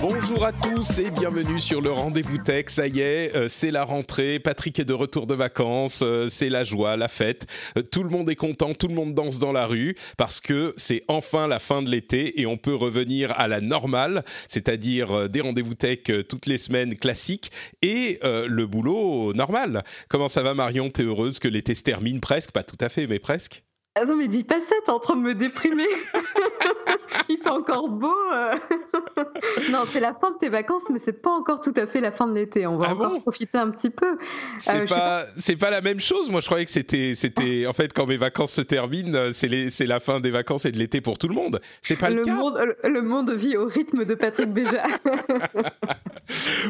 Bonjour à tous et bienvenue sur le rendez-vous tech. Ça y est, euh, c'est la rentrée. Patrick est de retour de vacances. euh, c'est la joie, la fête. Euh, tout le monde est content, tout le monde danse dans la rue parce que c'est enfin la fin de l'été et on peut revenir à la normale, c'est-à-dire des rendez-vous tech toutes les semaines classiques et le boulot normal. Comment ça va Marion? T'es heureuse que l'été se termine presque? Pas tout à fait, mais presque. Ah non, mais dis pas ça, t'es en train de me déprimer. Il fait encore beau. euh. non, c'est la fin de tes vacances, mais c'est pas encore tout à fait la fin de l'été. On va Ah encore bon? profiter un petit peu. C'est Euh, pas, la même chose. Moi, je croyais que c'était, c'était, en fait, quand mes vacances se terminent, c'est la fin des vacances et de l'été pour tout le monde. C'est pas le, le cas. monde, le, le monde vit au rythme de Patrick Béja.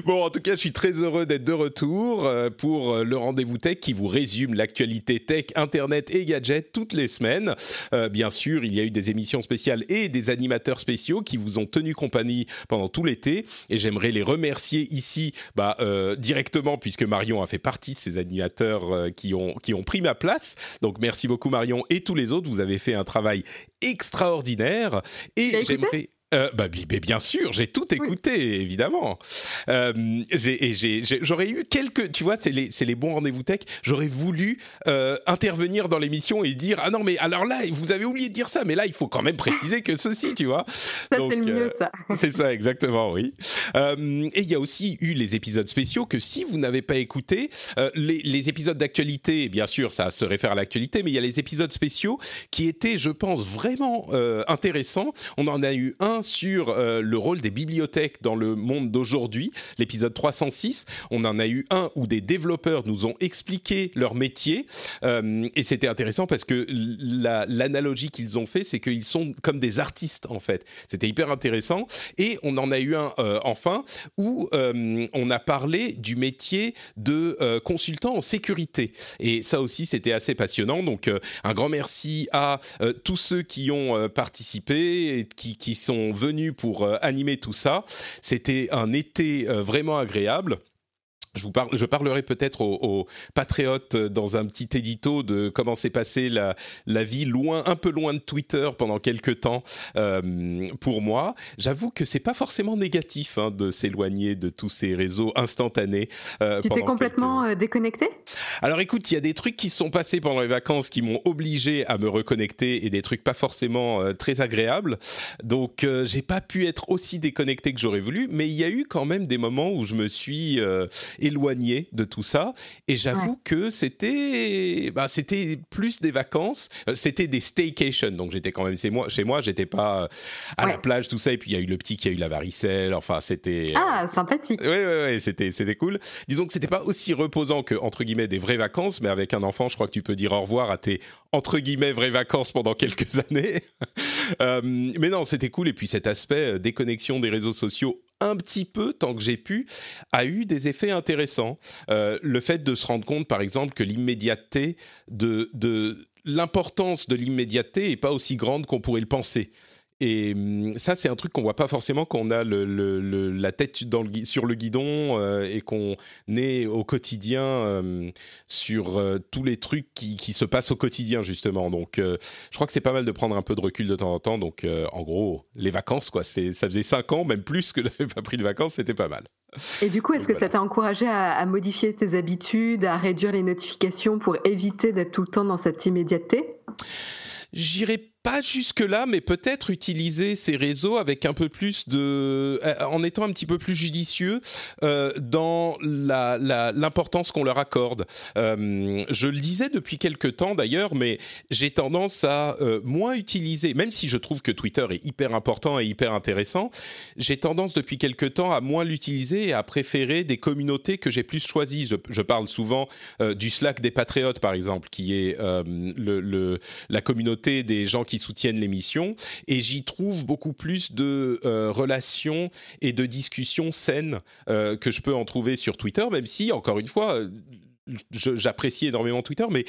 Bon, en tout cas, je suis très heureux d'être de retour euh, pour euh, le rendez-vous tech qui vous résume l'actualité tech, internet et gadgets toutes les semaines. Euh, bien sûr, il y a eu des émissions spéciales et des animateurs spéciaux qui vous ont tenu compagnie pendant tout l'été. Et j'aimerais les remercier ici, bah, euh, directement, puisque Marion a fait partie de ces animateurs euh, qui ont qui ont pris ma place. Donc, merci beaucoup Marion et tous les autres. Vous avez fait un travail extraordinaire. Et j'aimerais euh, bah, bi- bi- bien sûr, j'ai tout écouté, évidemment. Euh, J'aurais eu quelques, tu vois, c'est les, bons rendez-vous tech. J'aurais voulu euh, intervenir dans l'émission et dire ah non mais alors là vous avez oublié de dire ça, mais là il faut quand même préciser que ceci, tu vois. Ça, c'est le mieux, euh, ça. C'est ça, exactement, oui. Euh, et il y a aussi eu les épisodes spéciaux que si vous n'avez pas écouté, les, les épisodes d'actualité, bien sûr, ça se réfère à l'actualité, mais il y a les épisodes spéciaux qui étaient, je pense, vraiment intéressants. On en a eu un sur euh, le rôle des bibliothèques dans le monde d'aujourd'hui, l'épisode 306. On en a eu un où des développeurs nous ont expliqué leur métier. Euh, et c'était intéressant parce que la- l'analogie qu'ils ont fait, c'est qu'ils sont comme des artistes, en fait. C'était hyper intéressant. Et on en a eu un euh, enfin où on a parlé du métier de consultant en sécurité. Et ça aussi, c'était assez passionnant. Donc, un grand merci à tous ceux qui ont participé et qui, qui sont venus pour euh, animer tout ça. C'était un été euh, vraiment agréable. Je, vous parle, je parlerai peut-être aux, aux patriotes euh, dans un petit édito de comment s'est passée la, la vie loin, un peu loin de Twitter pendant quelques temps euh, pour moi. J'avoue que c'est pas forcément négatif hein, de s'éloigner de tous ces réseaux instantanés. euh, Tu t'es pendant complètement quelques- euh, déconnecté? Alors écoute, il y a des trucs qui sont passés pendant les vacances qui m'ont obligé à me reconnecter et des trucs pas forcément euh, très agréables. Donc euh, j'ai pas pu être aussi déconnecté que j'aurais voulu, mais il y a eu quand même des moments où je me suis euh, éloigné de tout ça et j'avoue que c'était bah, c'était plus des vacances, Euh, c'était des staycations. Donc j'étais quand même chez moi, chez moi, j'étais pas euh, à la plage tout ça et puis il y a eu le petit qui a eu la varicelle, enfin c'était Ah, sympathique. Ouais, ouais, c'était, c'était cool. Disons que c'était pas aussi reposant que, entre guillemets, des vraies vacances, mais avec un enfant, je crois que tu peux dire au revoir à tes, entre guillemets, vraies vacances pendant quelques années. Euh, mais non, c'était cool. Et puis cet aspect euh, déconnexion des réseaux sociaux, un petit peu, tant que j'ai pu, a eu des effets intéressants. Euh, le fait de se rendre compte, par exemple, que l'immédiateté de, l'importance de l'immédiateté est pas aussi grande qu'on pourrait le penser. Et hum, ça, c'est un truc qu'on voit pas forcément quand on a le, le- le- la tête dans le, gui- sur le guidon euh, et qu'on est au quotidien euh, sur euh, tous les trucs qui, qui se passent au quotidien, justement. Donc, euh, je crois que c'est pas mal de prendre un peu de recul de temps en temps. Donc, en gros, les vacances, quoi. C'est, ça faisait cinq ans, même plus que j'avais pas pris de vacances, c'était pas mal. Et du coup, est-ce que Voilà. ça t'a encouragé à, à modifier tes habitudes, à réduire les notifications pour éviter d'être tout le temps dans cette immédiateté? J'irai pas jusque-là, mais peut-être utiliser ces réseaux avec un peu plus de, euh, en étant un petit peu plus judicieux euh, dans l'importance qu'on leur accorde. Euh, je le disais depuis quelque temps d'ailleurs, mais j'ai tendance à moins utiliser, même si je trouve que Twitter est hyper important et hyper intéressant, j'ai tendance depuis quelque temps à moins l'utiliser et à préférer des communautés que j'ai plus choisies. Je, parle souvent du Slack des Patriotes, par exemple, qui est le, la communauté des gens qui soutiennent l'émission et j'y trouve beaucoup plus de euh, relations et de discussions saines euh, que je peux en trouver sur Twitter, même si, encore une fois, j'apprécie énormément Twitter, mais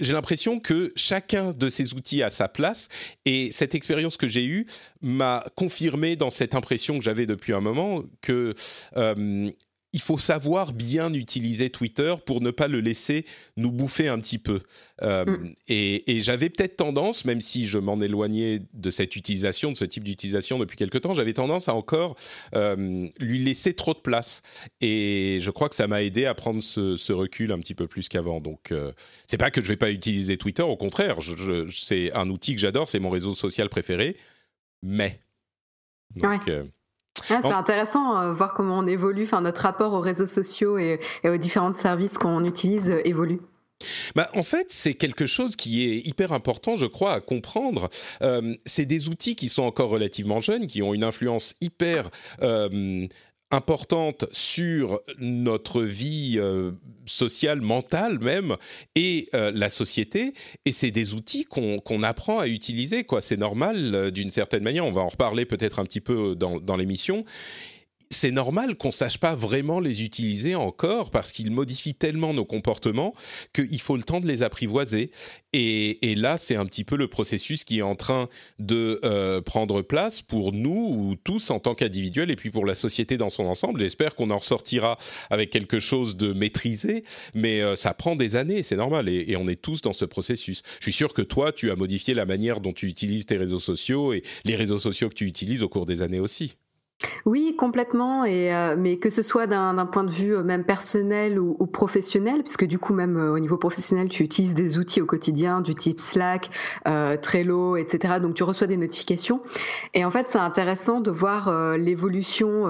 j'ai l'impression que chacun de ces outils a sa place. Et cette expérience que j'ai eue m'a confirmé dans cette impression que j'avais depuis un moment que euh, il faut savoir bien utiliser Twitter pour ne pas le laisser nous bouffer un petit peu. Euh, mm. Et, j'avais peut-être tendance, même si je m'en éloignais de cette utilisation, de ce type d'utilisation depuis quelque temps, j'avais tendance à encore euh, lui laisser trop de place. Et je crois que ça m'a aidé à prendre ce, recul un petit peu plus qu'avant. Donc, euh, c'est pas que je vais pas utiliser Twitter, au contraire, c'est un outil que j'adore, c'est mon réseau social préféré. Mais. Donc, ah, c'est intéressant euh, voir comment on évolue, enfin notre rapport aux réseaux sociaux et, aux différents services qu'on utilise euh, évolue. Bah, en fait, c'est quelque chose qui est hyper important, je crois, à comprendre. Euh, c'est des outils qui sont encore relativement jeunes, qui ont une influence hyper importante sur notre vie euh, sociale, mentale même, et euh, la société. Et c'est des outils qu'on apprend à utiliser. quoi. C'est normal euh, d'une certaine manière. On va en reparler peut-être un petit peu dans, dans l'émission c'est normal qu'on sache pas vraiment les utiliser encore parce qu'ils modifient tellement nos comportements qu'il faut le temps de les apprivoiser. Et, là, c'est un petit peu le processus qui est en train de euh, prendre place pour nous ou tous en tant qu'individuels et puis pour la société dans son ensemble. J'espère qu'on en ressortira avec quelque chose de maîtrisé, mais euh, ça prend des années, c'est normal, et, et, on est tous dans ce processus. Je suis sûr que toi, tu as modifié la manière dont tu utilises tes réseaux sociaux et les réseaux sociaux que tu utilises au cours des années aussi. Oui, complètement. Et euh, mais que ce soit d'un point de vue euh, même personnel ou, professionnel, puisque du coup même euh, au niveau professionnel, tu utilises des outils au quotidien du type Slack, Trello, etc. Donc tu reçois des notifications. Et en fait, c'est intéressant de voir l'évolution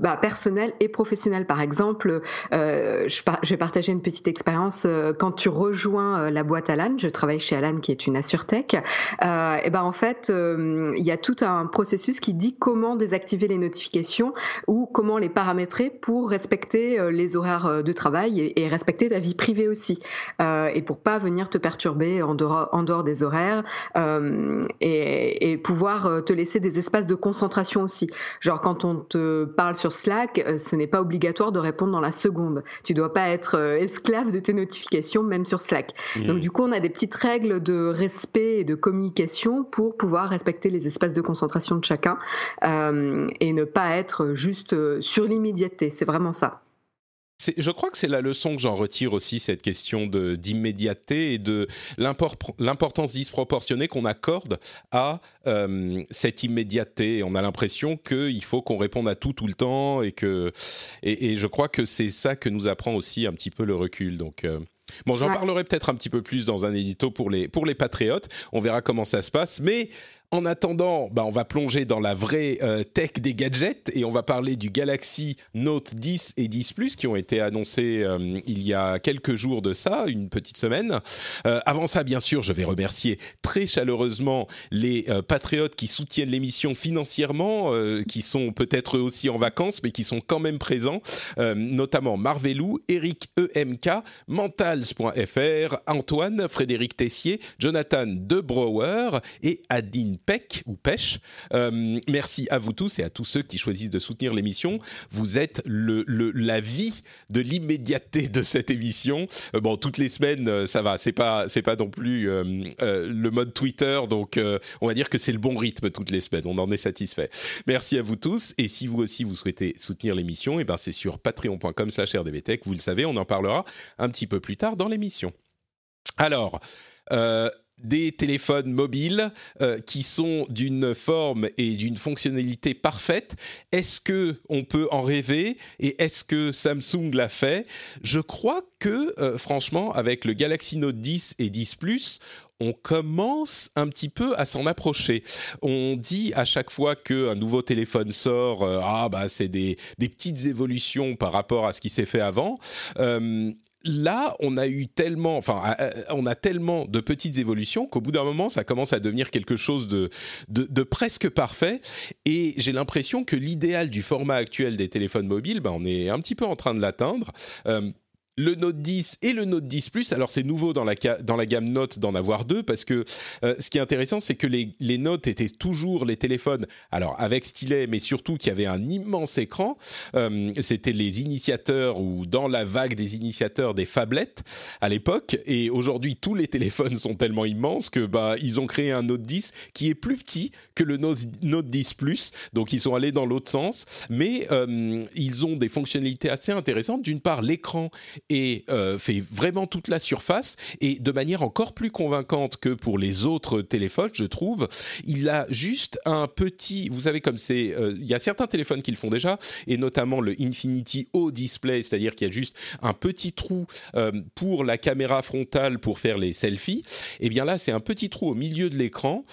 bah, personnelle et professionnelle. Par exemple, je, je, vais partager une petite expérience. quand tu rejoins la boîte Alan, je travaille chez Alan, qui est une assurtech. et ben en fait, il y a tout un processus qui dit comment désactiver les notifications ou comment les paramétrer pour respecter euh, les horaires euh, de travail et, respecter ta vie privée aussi euh, et pour pas venir te perturber en dehors, en dehors des horaires et, pouvoir te laisser des espaces de concentration aussi. Genre quand on te parle sur Slack, ce n'est pas obligatoire de répondre dans la seconde. Tu dois pas être esclave de tes notifications même sur Slack. Mmh. Donc du coup, on a des petites règles de respect et de communication pour pouvoir respecter les espaces de concentration de chacun. et et ne pas être juste euh, sur l'immédiateté. C'est vraiment ça. Je crois que c'est la leçon que j'en retire aussi, cette question d'immédiateté et de l'importance disproportionnée qu'on accorde à euh, cette immédiateté. On a l'impression qu'il faut qu'on réponde à tout tout le temps et que et, et je crois que c'est ça que nous apprend aussi un petit peu le recul. Donc euh, Bon, j'en parlerai peut-être un petit peu plus dans un édito pour les, pour les patriotes. On verra comment ça se passe. Mais en attendant, bah, on va plonger dans la vraie euh, tech des gadgets et on va parler du Galaxy Note 10 et 10 Plus qui ont été annoncés euh, il y a quelques jours de ça, une petite semaine. Euh, avant ça, bien sûr, je vais remercier très chaleureusement les patriotes qui soutiennent l'émission financièrement, qui sont peut-être aussi en vacances, mais qui sont quand même présents, notamment Marvelou, Eric EMK, Mentals.fr, Antoine, Frédéric Tessier, Jonathan Debrower et Adine Peck ou Pêche. Euh, merci à vous tous et à tous ceux qui choisissent de soutenir l'émission. Vous êtes le, la vie de l'immédiateté de cette émission. Euh, bon, toutes les semaines, euh, ça va. C'est pas c'est pas non plus le mode Twitter, donc on va dire que c'est le bon rythme toutes les semaines. On en est satisfait. Merci à vous tous. Et si vous aussi vous souhaitez soutenir l'émission, et eh ben c'est sur patreon.com/rdvtech. Vous le savez, on en parlera un petit peu plus tard dans l'émission. Alors. Des téléphones mobiles euh, qui sont d'une forme et d'une fonctionnalité parfaite. Est-ce que on peut en rêver et est-ce que Samsung l'a fait? Je crois que euh, franchement avec le Galaxy Note 10 et 10 Plus, on commence un petit peu à s'en approcher. On dit à chaque fois qu'un nouveau téléphone sort, euh, ah bah c'est des, petites évolutions par rapport à ce qui s'est fait avant là, on a eu tellement, enfin, euh, euh, on a tellement de petites évolutions qu'au bout d'un moment, ça commence à devenir quelque chose de, de, presque parfait. Et j'ai l'impression que l'idéal du format actuel des téléphones mobiles, ben, on est un petit peu en train de l'atteindre. Euh, le Note 10 et le Note 10 Plus. Alors c'est nouveau dans la, dans la gamme Note d'en avoir deux parce que euh, ce qui est intéressant c'est que les, les, Notes étaient toujours les téléphones, alors avec stylet mais surtout qui avait un immense écran. Euh, C'était les initiateurs ou dans la vague des initiateurs des phablettes à l'époque et aujourd'hui tous les téléphones sont tellement immenses que bah, ils ont créé un Note 10 qui est plus petit que le Note, Note 10 Plus. Donc ils sont allés dans l'autre sens mais euh, ils ont des fonctionnalités assez intéressantes. D'une part l'écran et euh, fait vraiment toute la surface et de manière encore plus convaincante que pour les autres téléphones, je trouve. Il a juste un petit, vous savez comme c'est, euh, il y a certains téléphones qui le font déjà et notamment le Infinity O Display, c'est-à-dire qu'il y a juste un petit trou euh, pour la caméra frontale pour faire les selfies. Et eh bien là, c'est un petit trou au milieu de l'écran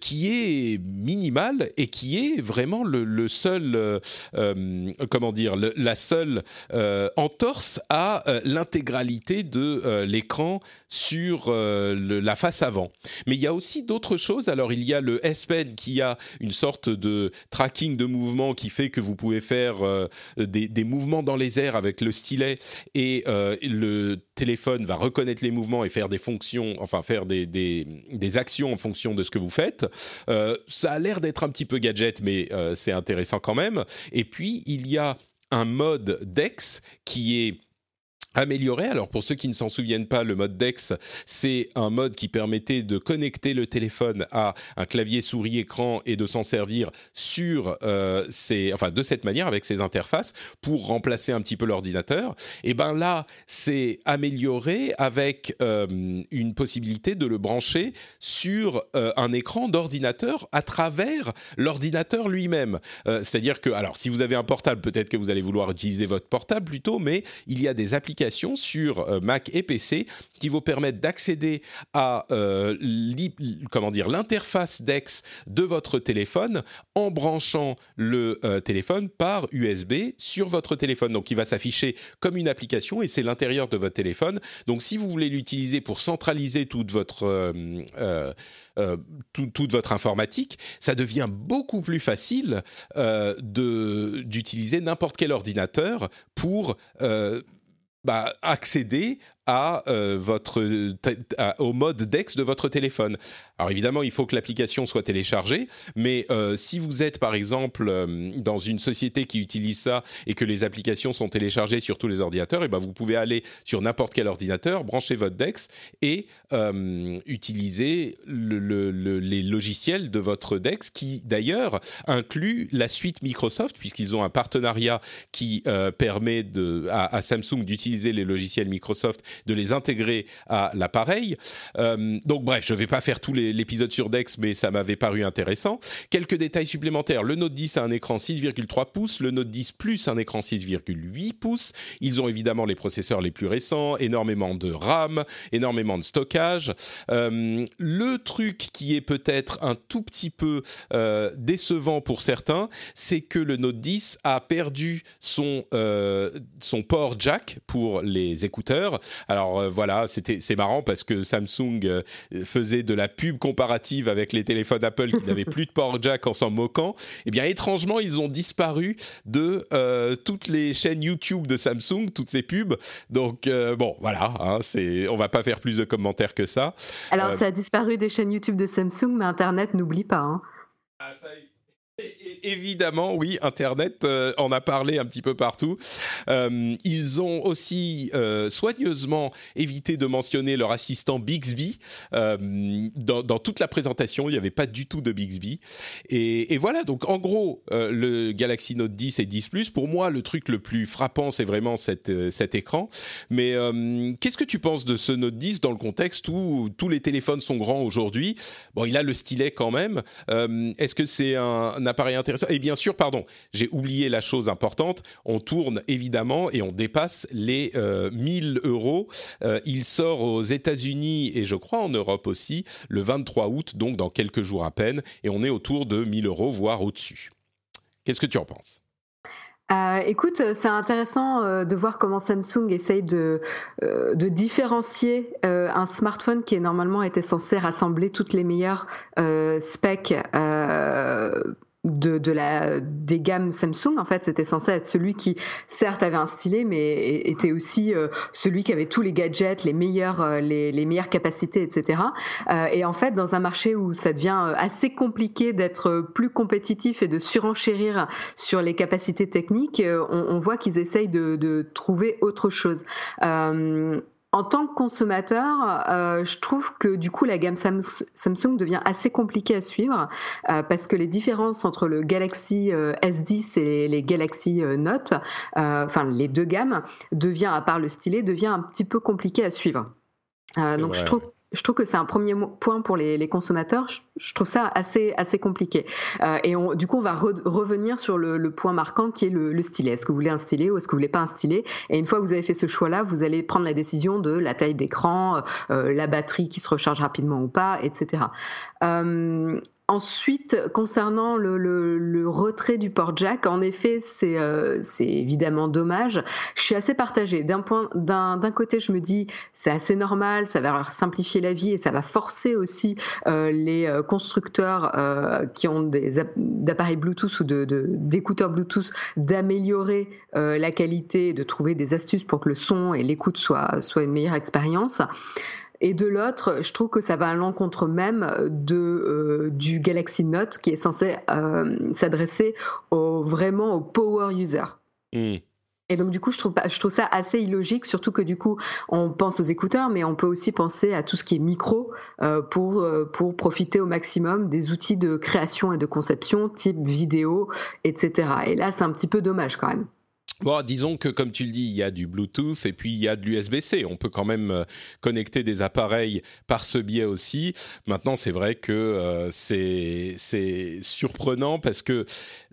qui est minimal et qui est vraiment le, seul, comment dire, la seule entorse à euh, l'intégralité de euh, l'écran sur euh, la face avant. Mais il y a aussi d'autres choses. Alors il y a le S Pen qui a une sorte de tracking de mouvement qui fait que vous pouvez faire des, mouvements dans les airs avec le stylet et le téléphone va reconnaître les mouvements et faire des fonctions, enfin faire des, des, actions en fonction de ce que vous faites. ça a l'air d'être un petit peu gadget, mais c'est intéressant quand même. Et puis il y a un mode DeX qui est amélioré. Alors pour ceux qui ne s'en souviennent pas, le mode DeX, c'est un mode qui permettait de connecter le téléphone à un clavier souris écran et de s'en servir sur euh, enfin de cette manière avec ces interfaces pour remplacer un petit peu l'ordinateur. Et ben là, c'est amélioré avec euh, une possibilité de le brancher sur euh, un écran d'ordinateur à travers l'ordinateur lui-même. C'est-à-dire que, alors si vous avez un portable, peut-être que vous allez vouloir utiliser votre portable plutôt, mais il y a des applications sur euh, Mac et PC qui vous permettent d'accéder à euh, l'interface DeX de votre téléphone en branchant le euh, téléphone par USB sur votre téléphone. Donc il va s'afficher comme une application et c'est l'intérieur de votre téléphone. Donc si vous voulez l'utiliser pour centraliser toute votre informatique, ça devient beaucoup plus facile d'utiliser n'importe quel ordinateur pour bah, accéder à euh, votre au mode DeX de votre téléphone. Alors évidemment, il faut que l'application soit téléchargée, mais euh, si vous êtes par exemple euh, dans une société qui utilise ça et que les applications sont téléchargées sur tous les ordinateurs, et eh ben vous pouvez aller sur n'importe quel ordinateur, brancher votre DeX et utiliser le, les logiciels de votre DeX, qui d'ailleurs inclut la suite Microsoft puisqu'ils ont un partenariat qui permet à Samsung d'utiliser les logiciels Microsoft de les intégrer à l'appareil. Euh, donc bref, je ne vais pas faire tout l'épisode sur Dex, mais ça m'avait paru intéressant. Quelques détails supplémentaires. Le Note 10 a un écran 6,3 pouces, le Note 10 Plus un écran 6,8 pouces. Ils ont évidemment les processeurs les plus récents, énormément de RAM, énormément de stockage. Euh, le truc qui est peut-être un tout petit peu euh, décevant pour certains, c'est que le Note 10 a perdu son, son port jack pour les écouteurs. Alors euh, voilà, c'était c'est marrant parce que Samsung euh, faisait de la pub comparative avec les téléphones Apple qui n'avaient plus de port jack en s'en moquant. Eh bien étrangement, ils ont disparu de euh, toutes les chaînes YouTube de Samsung, toutes ces pubs. Donc bon, voilà, hein, c'est on va pas faire plus de commentaires que ça. Alors ça a disparu des chaînes YouTube de Samsung, mais Internet n'oublie pas. Hein. Ah, ça, Évidemment, oui, Internet euh, en a parlé un petit peu partout. Euh, ils ont aussi euh, soigneusement évité de mentionner leur assistant Bixby dans, toute la présentation. Il n'y avait pas du tout de Bixby. Et, voilà, donc en gros, le Galaxy Note 10 et 10 Plus, pour moi, le truc le plus frappant, c'est vraiment cet écran. Mais qu'est-ce que tu penses de ce Note 10 dans le contexte où tous les téléphones sont grands aujourd'hui? Bon, il a le stylet quand même. Est-ce que c'est un un appareil intéressant. Et bien sûr, pardon, j'ai oublié la chose importante, on tourne évidemment et on dépasse les 1000 euh, euros. Euh, il sort aux États-Unis et je crois en Europe aussi le 23 août, donc dans quelques jours à peine, et on est autour de 1000 euros, voire au-dessus. Qu'est-ce que tu en penses? Euh, écoute, c'est intéressant de voir comment Samsung essaye de, de différencier un smartphone qui est normalement était censé rassembler toutes les meilleures specs de, la, des gammes Samsung. En fait, c'était censé être celui qui, certes, avait un stylet, mais était aussi euh, celui qui avait tous les gadgets, les meilleurs, euh, les, les, meilleures capacités, etc. Euh, et en fait, dans un marché où ça devient assez compliqué d'être plus compétitif et de surenchérir sur les capacités techniques, on, on voit qu'ils essayent de, de, trouver autre chose en tant que consommateur, euh, je trouve que du coup la gamme Samsung devient assez compliquée à suivre euh, parce que les différences entre le Galaxy euh, S10 et les Galaxy Note, enfin les deux gammes, devient à part le stylet, devient un petit peu compliqué à suivre. donc je trouve je trouve que c'est un premier point pour les, consommateurs. Je, trouve ça assez, assez compliqué. Euh, et on, du coup, on va revenir sur le, point marquant qui est le, stylet. Est-ce que vous voulez un stylet ou est-ce que vous voulez pas un stylet? Et une fois que vous avez fait ce choix-là, vous allez prendre la décision de la taille d'écran, euh, la batterie qui se recharge rapidement ou pas, etc. Ensuite, concernant le, retrait du port jack, en effet, euh, c'est évidemment dommage. Je suis assez partagée. D'un point, d'un côté, je me dis c'est assez normal, ça va leur simplifier la vie et ça va forcer aussi euh, les euh, constructeurs qui ont des appareils Bluetooth ou d'écouteurs de, Bluetooth d'améliorer la qualité, de trouver des astuces pour que le son et l'écoute soient, soient une meilleure expérience. Et de l'autre, je trouve que ça va à l'encontre même de, euh, du Galaxy Note qui est censé euh, s'adresser au, vraiment aux power users. Hmm. Et donc du coup, je trouve, je trouve ça assez illogique, surtout que du coup, on pense aux écouteurs, mais on peut aussi penser à tout ce qui est micro euh, pour, pour profiter au maximum des outils de création et de conception, type vidéo, etc. Et là, c'est un petit peu dommage quand même. Bon, disons que comme tu le dis, il y a du Bluetooth et puis il y a de l'USB-C. On peut quand même euh, connecter des appareils par ce biais aussi. Maintenant, c'est vrai que euh, c'est surprenant parce que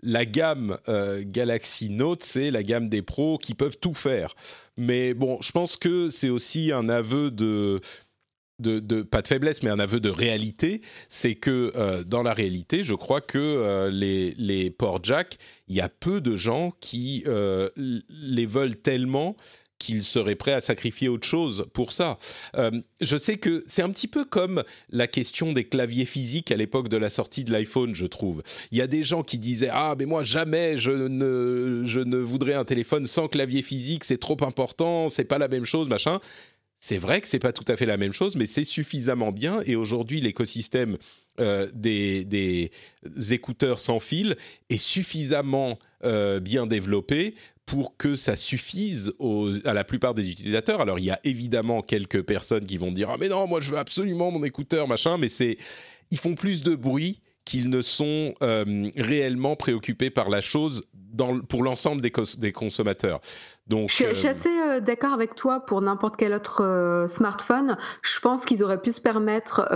la gamme euh, Galaxy Note, c'est la gamme des pros qui peuvent tout faire. Mais bon, je pense que c'est aussi un aveu de de, pas de faiblesse, mais un aveu de réalité, c'est que euh, dans la réalité, je crois que euh, les, les ports jack, il y a peu de gens qui euh, les veulent tellement qu'ils seraient prêts à sacrifier autre chose pour ça. je sais que c'est un petit peu comme la question des claviers physiques à l'époque de la sortie de l'iPhone, je trouve. Il y a des gens qui disaient ah mais moi jamais je ne je ne voudrais un téléphone sans clavier physique, c'est trop important, c'est pas la même chose, machin. C'est vrai que c'est pas tout à fait la même chose, mais c'est suffisamment bien. Et aujourd'hui, l'écosystème euh, des, écouteurs sans fil est suffisamment euh, bien développé pour que ça suffise à la plupart des utilisateurs. Alors, il y a évidemment quelques personnes qui vont dire ah mais non, moi je veux absolument mon écouteur machin, mais c'est ils font plus de bruit qu'ils ne sont euh, réellement préoccupés par la chose dans, pour l'ensemble des, des, consommateurs. Donc, je, suis, euh, assez euh, d'accord avec toi pour n'importe quel autre smartphone. Je pense qu'ils auraient pu se permettre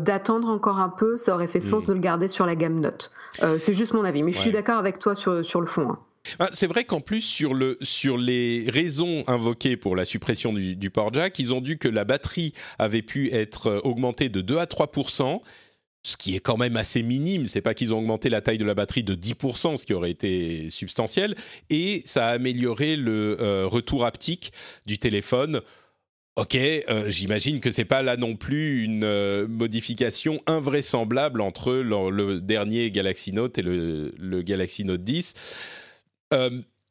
d'attendre encore un peu. Ça aurait fait sens hmm. de le garder sur la gamme Note. C'est juste mon avis, mais je suis d'accord avec toi sur, sur le fond. Hein. Ah, c'est vrai qu'en plus, sur, le, sur les raisons invoquées pour la suppression du, du port jack, ils ont dit que la batterie avait pu être augmentée de 2 à 3 ce qui est quand même assez minime. C'est pas qu'ils ont augmenté la taille de la batterie de 10%, ce qui aurait été substantiel, et ça a amélioré le euh, retour haptique du téléphone. Ok, euh, j'imagine que c'est pas là non plus une euh, modification invraisemblable entre le, dernier Galaxy Note et le, le Galaxy Note 10.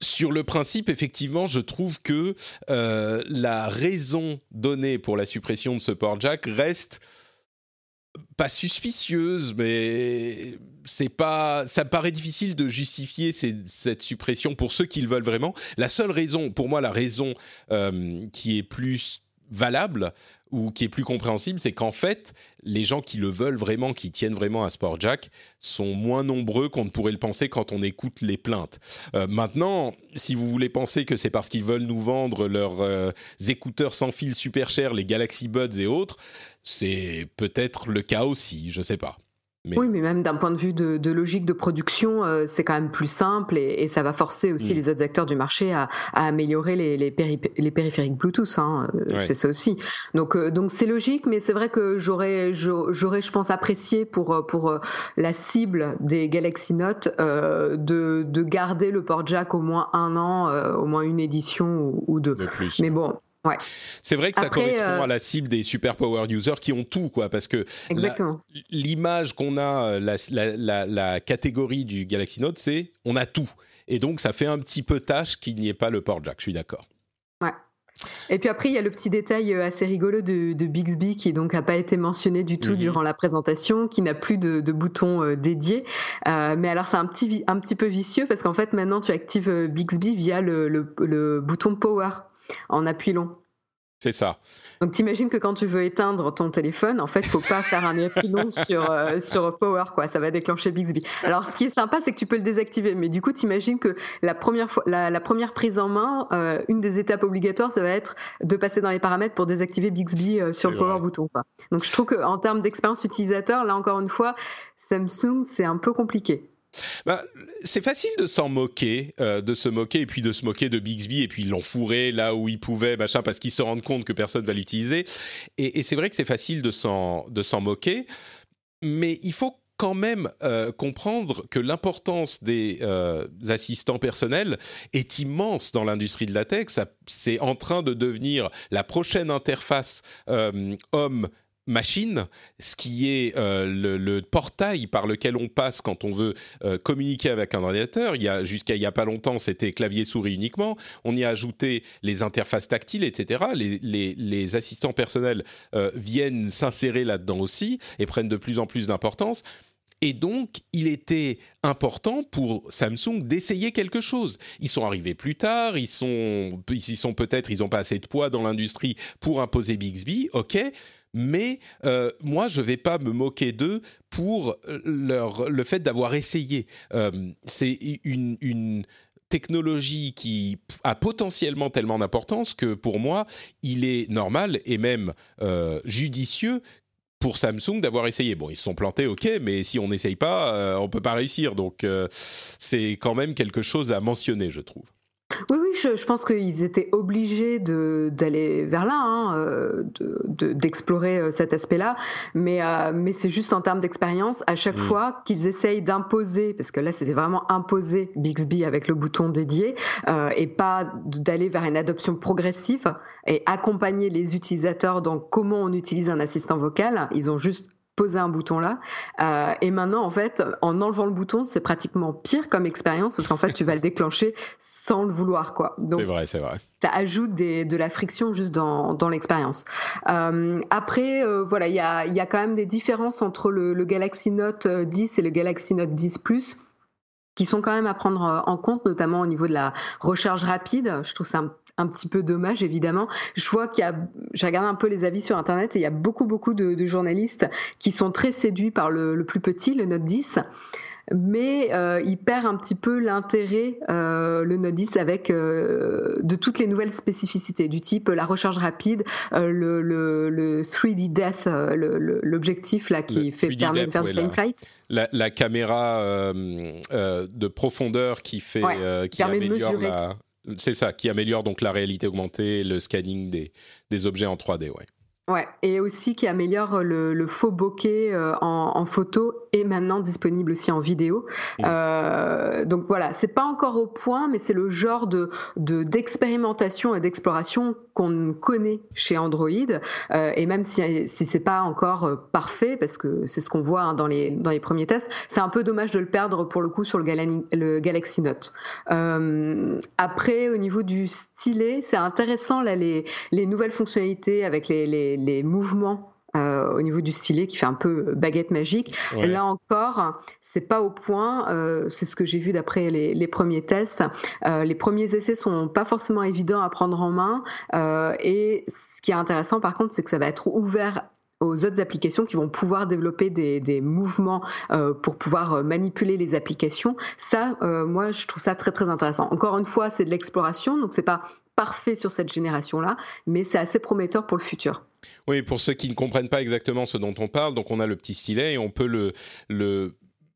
sur le principe, effectivement, je trouve que la raison donnée pour la suppression de ce port jack reste pas suspicieuse, mais c'est pas, ça paraît difficile de justifier cette suppression pour ceux qui le veulent vraiment. La seule raison, pour moi, la raison euh, qui est plus valable ou qui est plus compréhensible, c'est qu'en fait, les gens qui le veulent vraiment, qui tiennent vraiment à Sport Jack, sont moins nombreux qu'on ne pourrait le penser quand on écoute les plaintes. Euh, maintenant, si vous voulez penser que c'est parce qu'ils veulent nous vendre leurs euh, écouteurs sans fil super chers, les Galaxy Buds et autres, c'est peut-être le cas aussi, je ne sais pas. Oui, mais même d'un point de vue de, logique de production, euh, c'est quand même plus simple et, ça va forcer aussi mm. les autres acteurs du marché à, améliorer les, les, périphériques Bluetooth. Hein, euh, C'est ça aussi. Donc, euh, donc c'est logique, mais c'est vrai que j'aurais, j'aurais, je pense, apprécié pour pour la cible des Galaxy Note de, de garder le port jack au moins un an, au moins une édition ou, deux. plus. Mais bon, Ouais. C'est vrai que ça correspond euh, à la cible des super power users qui ont tout, quoi, parce que l'image qu'on a, la, la, catégorie du Galaxy Note, c'est on a tout. Et donc, ça fait un petit peu tâche qu'il n'y ait pas le port jack, je suis d'accord. Ouais. Et puis après, il y a le petit détail euh, assez rigolo de, Bixby qui donc n'a pas été mentionné du tout mhm. durant la présentation, qui n'a plus de, bouton euh, dédié. mais alors c'est un petit, un petit peu vicieux parce qu'en fait maintenant tu actives Bixby via le, le bouton Power en appui long. C'est ça. Donc t'imagines que quand tu veux éteindre ton téléphone, en fait, faut pas faire un appui long sur euh, sur Power quoi, ça va déclencher Bixby. Alors ce qui est sympa, c'est que tu peux le désactiver, mais du coup t'imagines que la première fois, la, première prise en main, euh, une des étapes obligatoires, ça va être de passer dans les paramètres pour désactiver Bixby euh, sur le Power bouton. Donc je trouve qu'en termes d'expérience utilisateur, là encore une fois, Samsung c'est un peu compliqué. Bah, c'est facile de s'en moquer, euh, de se moquer et puis de se moquer de Bixby et puis ils l'ont fourré là où ils pouvaient, machin, parce qu'ils se rendent compte que personne va l'utiliser. Et, c'est vrai que c'est facile de s'en de s'en moquer, mais il faut quand même euh, comprendre que l'importance des euh, assistants personnels est immense dans l'industrie de la tech. C'est en train de devenir la prochaine interface homme machine, ce qui est euh, le, portail par lequel on passe quand on veut euh, communiquer avec un ordinateur. Il y a jusqu'à il y a pas longtemps, c'était clavier souris uniquement. On y a ajouté les interfaces tactiles, etc. Les, assistants personnels euh, viennent s'insérer là-dedans aussi et prennent de plus en plus d'importance. Et donc, il était important pour Samsung d'essayer quelque chose. Ils sont arrivés plus tard, ils sont, ils sont peut-être, ils n'ont pas assez de poids dans l'industrie pour imposer Bixby, ok, mais euh, moi, je ne vais pas me moquer d'eux pour euh, leur, le fait d'avoir essayé. Euh, c'est une, technologie qui a potentiellement tellement d'importance que pour moi, il est normal et même judicieux pour Samsung d'avoir essayé. Bon, ils se sont plantés, ok, mais si on n'essaye pas, on ne peut pas réussir. Donc, c'est quand même quelque chose à mentionner, je trouve. Oui, oui, je, pense qu'ils étaient obligés d'aller vers là, hein, euh, d'explorer euh, cet aspect-là. Mais, euh, mais c'est juste en termes d'expérience, à chaque mm. fois qu'ils essayent d'imposer, parce que là c'était vraiment imposer Bixby avec le bouton dédié, et pas d'aller vers une adoption progressive et accompagner les utilisateurs dans comment on utilise un assistant vocal, ils ont juste poser un bouton là. Euh, et maintenant, en fait, en enlevant le bouton, c'est pratiquement pire comme expérience parce qu'en fait, tu vas le déclencher sans le vouloir, quoi. C'est vrai, c'est vrai. Ça ajoute des, de la friction juste dans, dans l'expérience. Euh, après, euh, voilà, il y a, y a quand même des différences entre le, le Galaxy Note 10 et le Galaxy Note 10 Plus qui sont quand même à prendre en compte, notamment au niveau de la recharge rapide. Je trouve ça un un petit peu dommage évidemment. Je vois qu'il y a, j'ai regardé un peu les avis sur internet et il y a beaucoup beaucoup de, journalistes qui sont très séduits par le, le plus petit, le Note 10 mais euh, il perd un petit peu l'intérêt, euh, le Note 10, avec euh, de toutes les nouvelles spécificités du type la recharge rapide, le, le, le, 3D Death, l'objectif là qui fait permet de faire du time flight. La, la caméra de profondeur qui fait, qui, qui améliore la c'est ça, qui améliore donc la réalité augmentée, le scanning des, des objets en 3D, ouais. Ouais, et aussi qui améliore le, faux bokeh euh, en, photo et maintenant disponible aussi en vidéo. Mmh. Euh, donc voilà, c'est pas encore au point, mais c'est le genre de d'expérimentation et d'exploration qu'on connaît chez Android. Euh, et même si si c'est pas encore parfait, parce que c'est ce qu'on voit hein, dans les dans les premiers tests, c'est un peu dommage de le perdre pour le coup sur le, le Galaxy Note. après, au niveau du stylet, c'est intéressant là les les nouvelles fonctionnalités avec les les, mouvements au niveau du stylet qui fait un peu baguette magique. Là encore, c'est pas au point. c'est ce que j'ai vu d'après les, les, premiers tests. les premiers essais sont pas forcément évidents à prendre en main. et ce qui est intéressant, par contre, c'est que ça va être ouvert aux autres applications qui vont pouvoir développer des, mouvements euh, pour pouvoir euh, manipuler les applications. Ça, euh, moi, je trouve ça très très intéressant. Encore une fois, c'est de l'exploration, donc c'est pas parfait sur cette génération-là, mais c'est assez prometteur pour le futur. Oui, pour ceux qui ne comprennent pas exactement ce dont on parle, donc on a le petit stylet et on peut le, le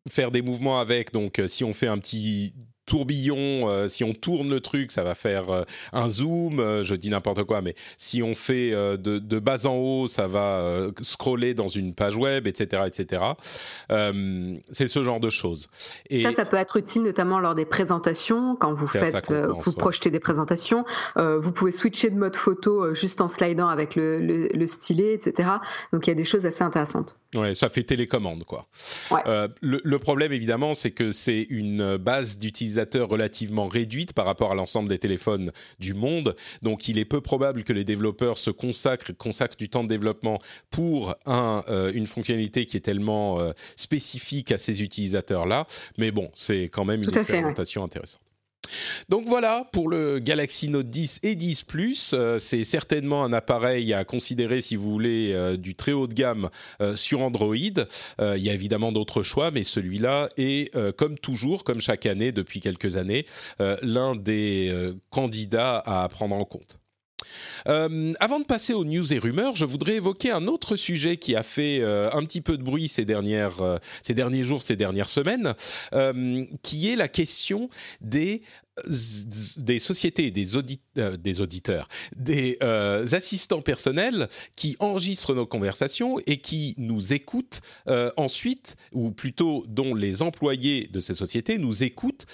faire des mouvements avec. Donc, si on fait un petit tourbillon, euh, si on tourne le truc, ça va faire euh, un zoom, euh, je dis n'importe quoi, mais si on fait de, bas en haut, ça va scroller dans une page web, etc. etc. c'est ce genre de choses. Et ça, ça peut être utile notamment lors des présentations, quand vous faites, vous projetez des présentations, vous pouvez switcher de mode photo juste en slidant avec le, stylet, etc. Donc il y a des choses assez intéressantes. Ouais, ça fait télécommande, quoi. le, le problème, évidemment, c'est que c'est une base d'utilisation relativement réduite par rapport à l'ensemble des téléphones du monde. Donc il est peu probable que les développeurs se consacrent, consacrent du temps de développement pour un, euh, une fonctionnalité qui est tellement euh, spécifique à ces utilisateurs-là. Mais bon, c'est quand même une expérimentation intéressante. Donc voilà pour le Galaxy Note 10 et 10 Plus. Euh, c'est certainement un appareil à considérer si vous voulez euh, du très haut de gamme euh, sur Android. il y a évidemment d'autres choix, mais celui-là est, comme toujours, comme chaque année depuis quelques années, l'un des candidats à prendre en compte. Avant de passer aux news et rumeurs, je voudrais évoquer un autre sujet qui a fait un petit peu de bruit ces, dernières, ces derniers jours, ces dernières semaines, qui est la question des des sociétés, des, euh, auditeurs, des euh, assistants personnels qui enregistrent nos conversations et qui nous écoutent euh, ensuite, ou plutôt dont les employés de ces sociétés nous écoutent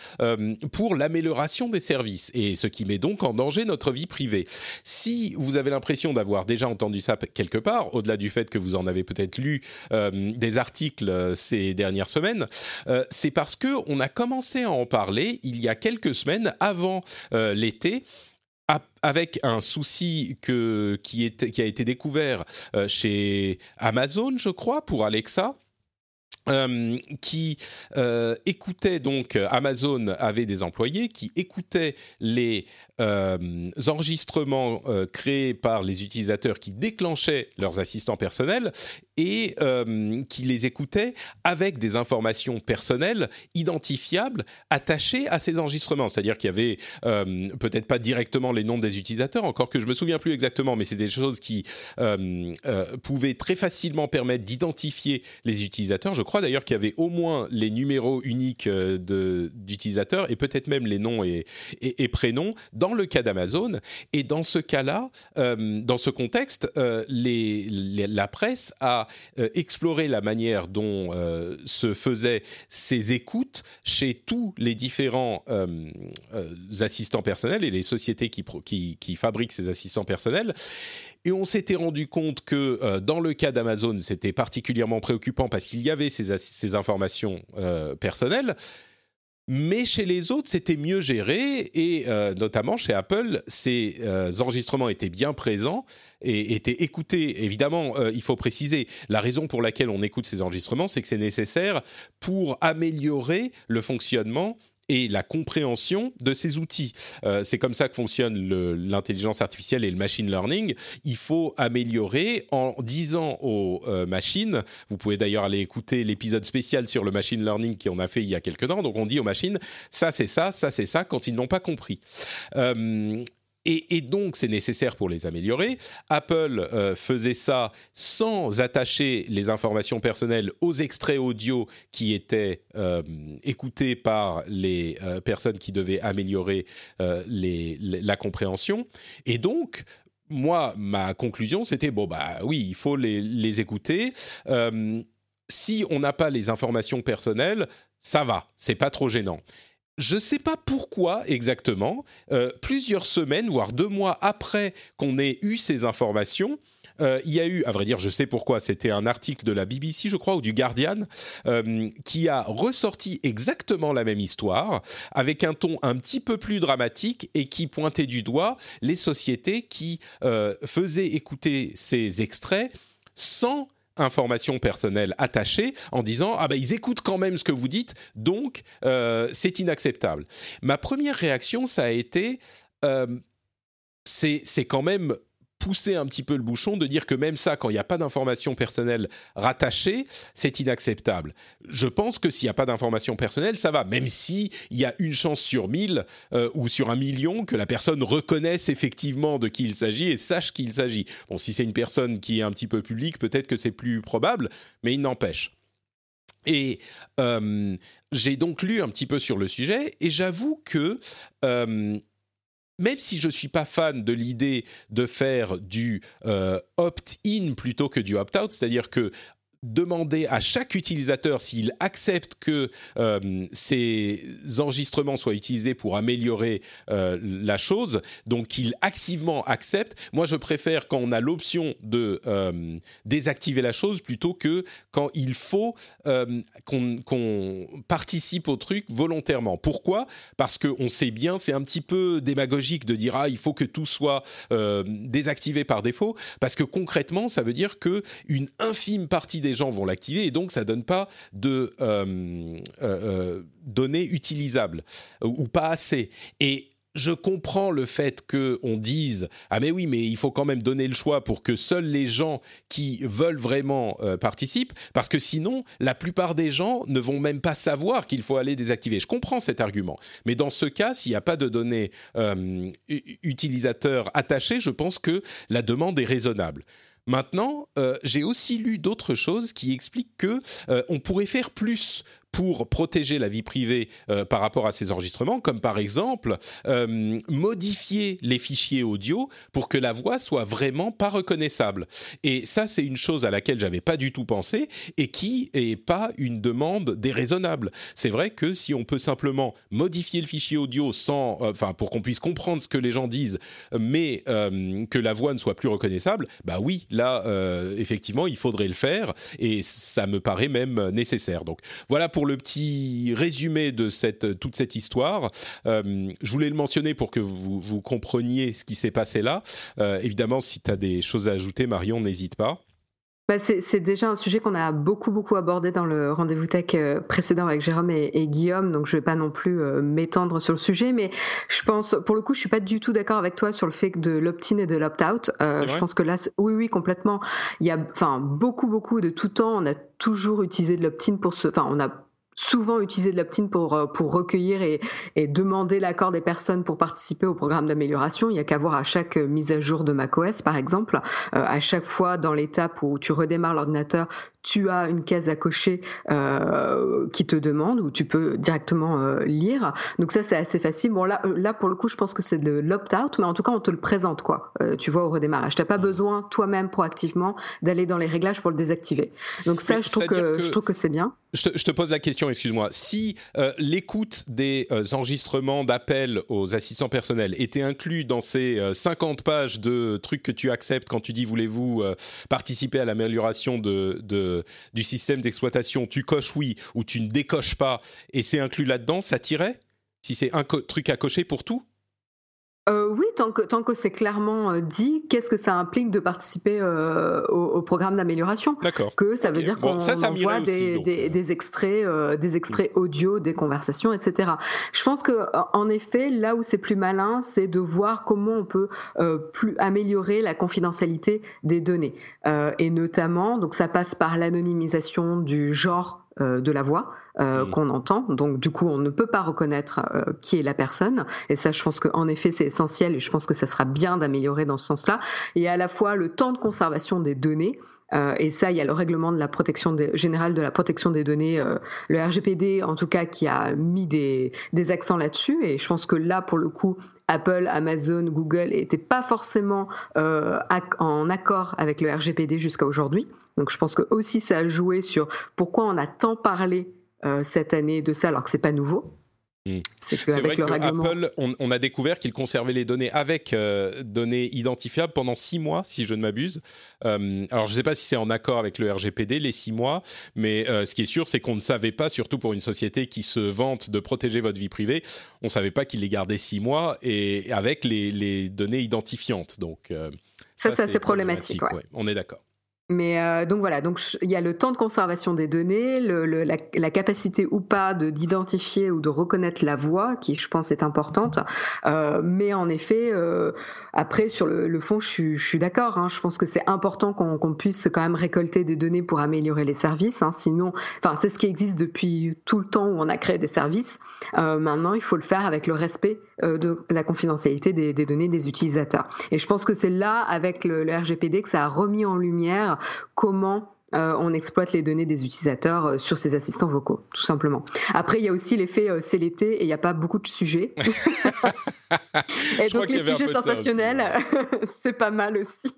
pour l'amélioration des services, et ce qui met donc en danger notre vie privée. Si vous avez l'impression d'avoir déjà entendu ça quelque part, au-delà du fait que vous en avez peut-être lu des articles ces dernières semaines, c'est parce que on a commencé à en parler il y a quelques semaines avant euh, l'été avec un souci que, qui, a été découvert euh, chez Amazon, je crois, pour Alexa. Euh, qui écoutait donc Amazon avait des employés qui écoutaient les enregistrements créés par les utilisateurs qui déclenchaient leurs assistants personnels et euh, qui les écoutait avec des informations personnelles identifiables attachées à ces enregistrements. C'est-à-dire qu'il y avait euh, peut-être pas directement les noms des utilisateurs, encore que je me souviens plus exactement, mais c'est des choses qui euh, pouvaient très facilement permettre d'identifier les utilisateurs. Je crois d'ailleurs qu'il y avait au moins les numéros uniques d'utilisateurs et peut-être même les noms et, prénoms dans le cas d'Amazon. Et dans ce cas-là, dans ce contexte, la presse a euh, explorer la manière dont euh, se faisaient ces écoutes chez tous les différents euh, assistants personnels et les sociétés qui, fabriquent ces assistants personnels. Et on s'était rendu compte que dans le cas d'Amazon, c'était particulièrement préoccupant parce qu'il y avait ces informations personnelles. Mais chez les autres, c'était mieux géré et notamment chez Apple, ces enregistrements étaient bien présents et étaient écoutés. Évidemment, euh, il faut préciser, la raison pour laquelle on écoute ces enregistrements, c'est que c'est nécessaire pour améliorer le fonctionnement et la compréhension de ces outils. Euh, c'est comme ça que fonctionne l'intelligence artificielle et le machine learning. Il faut améliorer en disant aux euh, machines, vous pouvez d'ailleurs aller écouter l'épisode spécial sur le machine learning qu'on a fait il y a quelques temps, donc on dit aux machines, ça c'est ça, ça c'est ça, quand ils n'ont pas compris. Et, donc, c'est nécessaire pour les améliorer. Apple euh, faisait ça sans attacher les informations personnelles aux extraits audio qui étaient euh, écoutés par les euh, personnes qui devaient améliorer la compréhension. Et donc, moi, ma conclusion, c'était bon, bah oui, il faut les, les écouter. si on n'a pas les informations personnelles, ça va, c'est pas trop gênant je ne sais pas pourquoi exactement, euh, plusieurs semaines, voire deux mois après qu'on ait eu ces informations, euh, il y a eu, à vrai dire, je sais pourquoi, c'était un article de la BBC, je crois, ou du Guardian, euh, qui a ressorti exactement la même histoire, avec un ton un petit peu plus dramatique et qui pointait du doigt les sociétés qui faisaient écouter ces extraits sans information personnelle attachée en disant ah ben ils écoutent quand même ce que vous dites donc euh, c'est inacceptable. Ma première réaction ça a été euh, c'est quand même pousser un petit peu le bouchon de dire que même ça, quand il n'y a pas d'informations personnelles rattachées, c'est inacceptable. Je pense que s'il n'y a pas d'informations personnelles, ça va, même si il y a une chance sur mille euh, ou sur un million que la personne reconnaisse effectivement de qui il s'agit et sache qui il s'agit. Bon, si c'est une personne qui est un petit peu publique, peut-être que c'est plus probable, mais il n'empêche. Et euh, j'ai donc lu un petit peu sur le sujet et j'avoue que euh, même si je ne suis pas fan de l'idée de faire du euh, opt-in plutôt que du opt-out, c'est-à-dire que demander à chaque utilisateur s'il accepte que euh, ces enregistrements soient utilisés pour améliorer euh, la chose, donc qu'il activement accepte. Moi, je préfère quand on a l'option de euh, désactiver la chose plutôt que quand il faut qu'on participe au truc volontairement. Pourquoi? Parce qu'on sait bien, c'est un petit peu démagogique de dire ah il faut que tout soit désactivé par défaut, parce que concrètement, ça veut dire que une infime partie des gens vont l'activer et donc ça donne pas de euh, euh, euh, données utilisables ou pas assez. Et je comprends le fait qu'on dise ah mais oui mais il faut quand même donner le choix pour que seuls les gens qui veulent vraiment participent parce que sinon la plupart des gens ne vont même pas savoir qu'il faut aller désactiver. Je comprends cet argument, mais dans ce cas s'il n'y a pas de données utilisateurs attachées, je pense que la demande est raisonnable. Maintenant, euh, j'ai aussi lu d'autres choses qui expliquent que euh, on pourrait faire plus pour protéger la vie privée euh, par rapport à ces enregistrements, comme par exemple euh, modifier les fichiers audio pour que la voix soit vraiment pas reconnaissable. Et ça, c'est une chose à laquelle j'avais pas du tout pensé et qui est pas une demande déraisonnable. C'est vrai que si on peut simplement modifier le fichier audio sans, euh, enfin, pour qu'on puisse comprendre ce que les gens disent, mais que la voix ne soit plus reconnaissable, bah oui, là, effectivement, il faudrait le faire et ça me paraît même nécessaire. Donc voilà pour le petit résumé de cette, toute cette histoire. Euh, je voulais le mentionner pour que vous, vous compreniez ce qui s'est passé là. Euh, évidemment, si tu as des choses à ajouter, Marion, n'hésite pas. Bah c'est déjà un sujet qu'on a beaucoup beaucoup abordé dans le rendez-vous tech euh, précédent avec Jérôme et, Guillaume, donc je vais pas non plus m'étendre sur le sujet, mais je pense, pour le coup, je suis pas du tout d'accord avec toi sur le fait de l'opt-in et de l'opt-out. je pense que là, oui, oui, complètement. Il y a, enfin, beaucoup beaucoup de tout temps, on a toujours utilisé de l'opt-in pour ce, enfin, on a souvent utilisé de l'opt-in pour, euh, pour recueillir et, et demander l'accord des personnes pour participer au programme d'amélioration. Il n'y a qu'à voir à chaque mise à jour de macOS, par exemple, euh, à chaque fois dans l'étape où tu redémarres l'ordinateur, tu as une case à cocher euh, qui te demande où tu peux directement euh, lire. Donc ça c'est assez facile. Bon là, euh, là pour le coup, je pense que c'est de l'opt-out, mais en tout cas on te le présente quoi. Euh, tu vois au redémarrage. T'as pas besoin toi-même proactivement d'aller dans les réglages pour le désactiver. Donc ça, je trouve que, je trouve que c'est bien. Je te, je te, pose la question, excuse-moi. Si l'écoute des enregistrements d'appels aux assistants personnels était inclus dans ces 50 pages de trucs que tu acceptes quand tu dis voulez-vous participer à l'amélioration de, de du système d'exploitation, tu coches oui ou tu ne décoches pas, et c'est inclus là-dedans, ça tirait? Si c'est un truc à cocher pour tout? Euh, oui, tant que, tant que c'est clairement euh, dit, qu'est-ce que ça implique de participer euh, au, programme d'amélioration? D'accord. Que ça veut dire qu'on envoie des, des, extraits, des extraits audio, des conversations, etc. Je pense que en effet, là où c'est plus malin, c'est de voir comment on peut plus améliorer la confidentialité des données, et notamment, donc ça passe par l'anonymisation du genre de la voix euh, qu'on entend. Donc du coup, on ne peut pas reconnaître euh, qui est la personne. Et ça, je pense qu'en effet, c'est essentiel et je pense que ça sera bien d'améliorer dans ce sens-là. Et à la fois le temps de conservation des données. et ça, il y a le règlement de la protection générale de la protection des données, le RGPD en tout cas, qui a mis des, des accents là-dessus. Et je pense que là, pour le coup, Apple, Amazon, Google n'étaient pas forcément en accord avec le RGPD jusqu'à aujourd'hui. Donc je pense que aussi ça a joué sur pourquoi on a tant parlé euh, cette année de ça alors que c'est pas nouveau. Hmm. C'est vrai que Apple, on, a découvert qu'il conservait les données avec euh, données identifiables pendant six mois, si je ne m'abuse. Euh, alors, je ne sais pas si c'est en accord avec le RGPD, les six mois, mais ce qui est sûr, c'est qu'on ne savait pas, surtout pour une société qui se vante de protéger votre vie privée, on ne savait pas qu'il les gardait six mois et avec les, données identifiantes. Donc, ça, c'est assez problématique. on est d'accord. Mais euh, donc voilà, donc il y a le temps de conservation des données, le, la, la, capacité ou pas de d'identifier ou de reconnaître la voix, qui je pense est importante. Euh, mais en effet, euh, après sur le, le, fond, je je suis d'accord. Hein, je pense que c'est important qu'on qu'on puisse quand même récolter des données pour améliorer les services. Hein, sinon, enfin c'est ce qui existe depuis tout le temps où on a créé des services. Euh, maintenant, il faut le faire avec le respect de la confidentialité des, des, données des utilisateurs. Et je pense que c'est là, avec le, le RGPD, que ça a remis en lumière comment euh, on exploite les données des utilisateurs euh, sur ces assistants vocaux, tout simplement. Après, il y a aussi l'effet euh, c'est l'été et il n'y a pas beaucoup de sujets. et donc les sujets sensationnels, c'est pas mal aussi.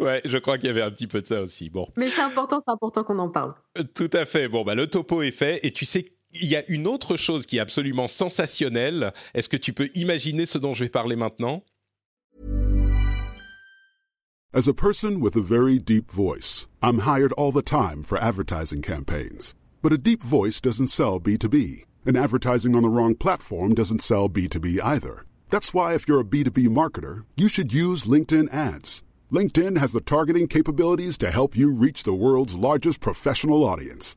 ouais, je crois qu'il y avait un petit peu de ça aussi. Bon. Mais c'est important, c'est important qu'on en parle. Tout à fait. Bon, bah, le topo est fait et tu sais il y a une autre chose qui est absolument sensationnelle. Est-ce que tu peux imaginer ce dont je vais parler maintenant? As a person with a very deep voice, I'm hired all the time for advertising campaigns. But a deep voice doesn't sell B2B, and advertising on the wrong platform doesn't sell B2B either. That's why if you're a B2B marketer, you should use LinkedIn ads. LinkedIn has the targeting capabilities to help you reach the world's largest professional audience.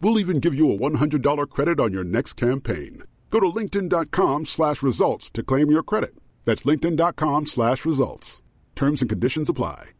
We'll even give you a $100 credit on your next campaign. Go to linkedin.com slash results to claim your credit. That's linkedin.com slash results. Terms and conditions apply.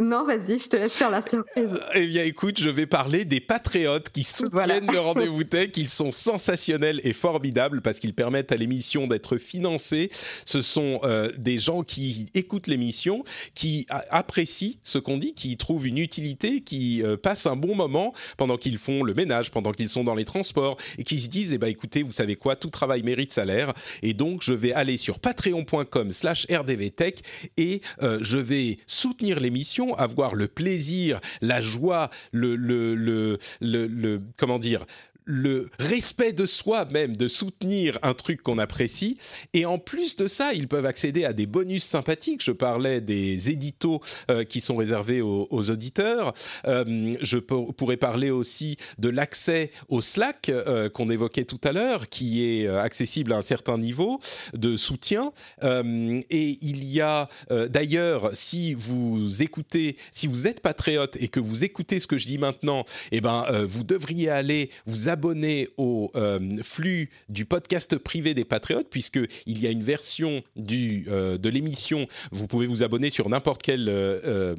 Non, vas-y, je te laisse faire la surprise. eh bien, écoute, je vais parler des patriotes qui soutiennent le rendez-vous tech. Ils sont sensationnels et formidables parce qu'ils permettent à l'émission d'être financée. Ce sont euh, des gens qui écoutent l'émission, qui apprécient ce qu'on dit, qui trouvent une utilité, qui euh, passent un bon moment pendant qu'ils font le ménage, pendant qu'ils sont dans les transports et qui se disent, eh ben, écoutez, vous savez quoi, tout travail mérite salaire. Et donc, je vais aller sur patreon.com slash rdvtech et euh, je vais soutenir l'émission avoir le plaisir, la joie, le, le, le, le comment dire, le respect de soi même, de soutenir un truc qu'on apprécie. Et en plus de ça, ils peuvent accéder à des bonus sympathiques. Je parlais des éditos euh, qui sont réservés aux, auditeurs. Euh, je pourrais parler aussi de l'accès au Slack euh, qu'on évoquait tout à l'heure, qui est accessible à un certain niveau de soutien. et il y a d'ailleurs, si vous écoutez, si vous êtes patriote et que vous écoutez ce que je dis maintenant, eh ben, vous devriez aller vous abonner au euh, flux du podcast privé des Patriotes, puisqu'il y a une version euh, de l'émission. Vous pouvez vous abonner sur n'importe quel euh,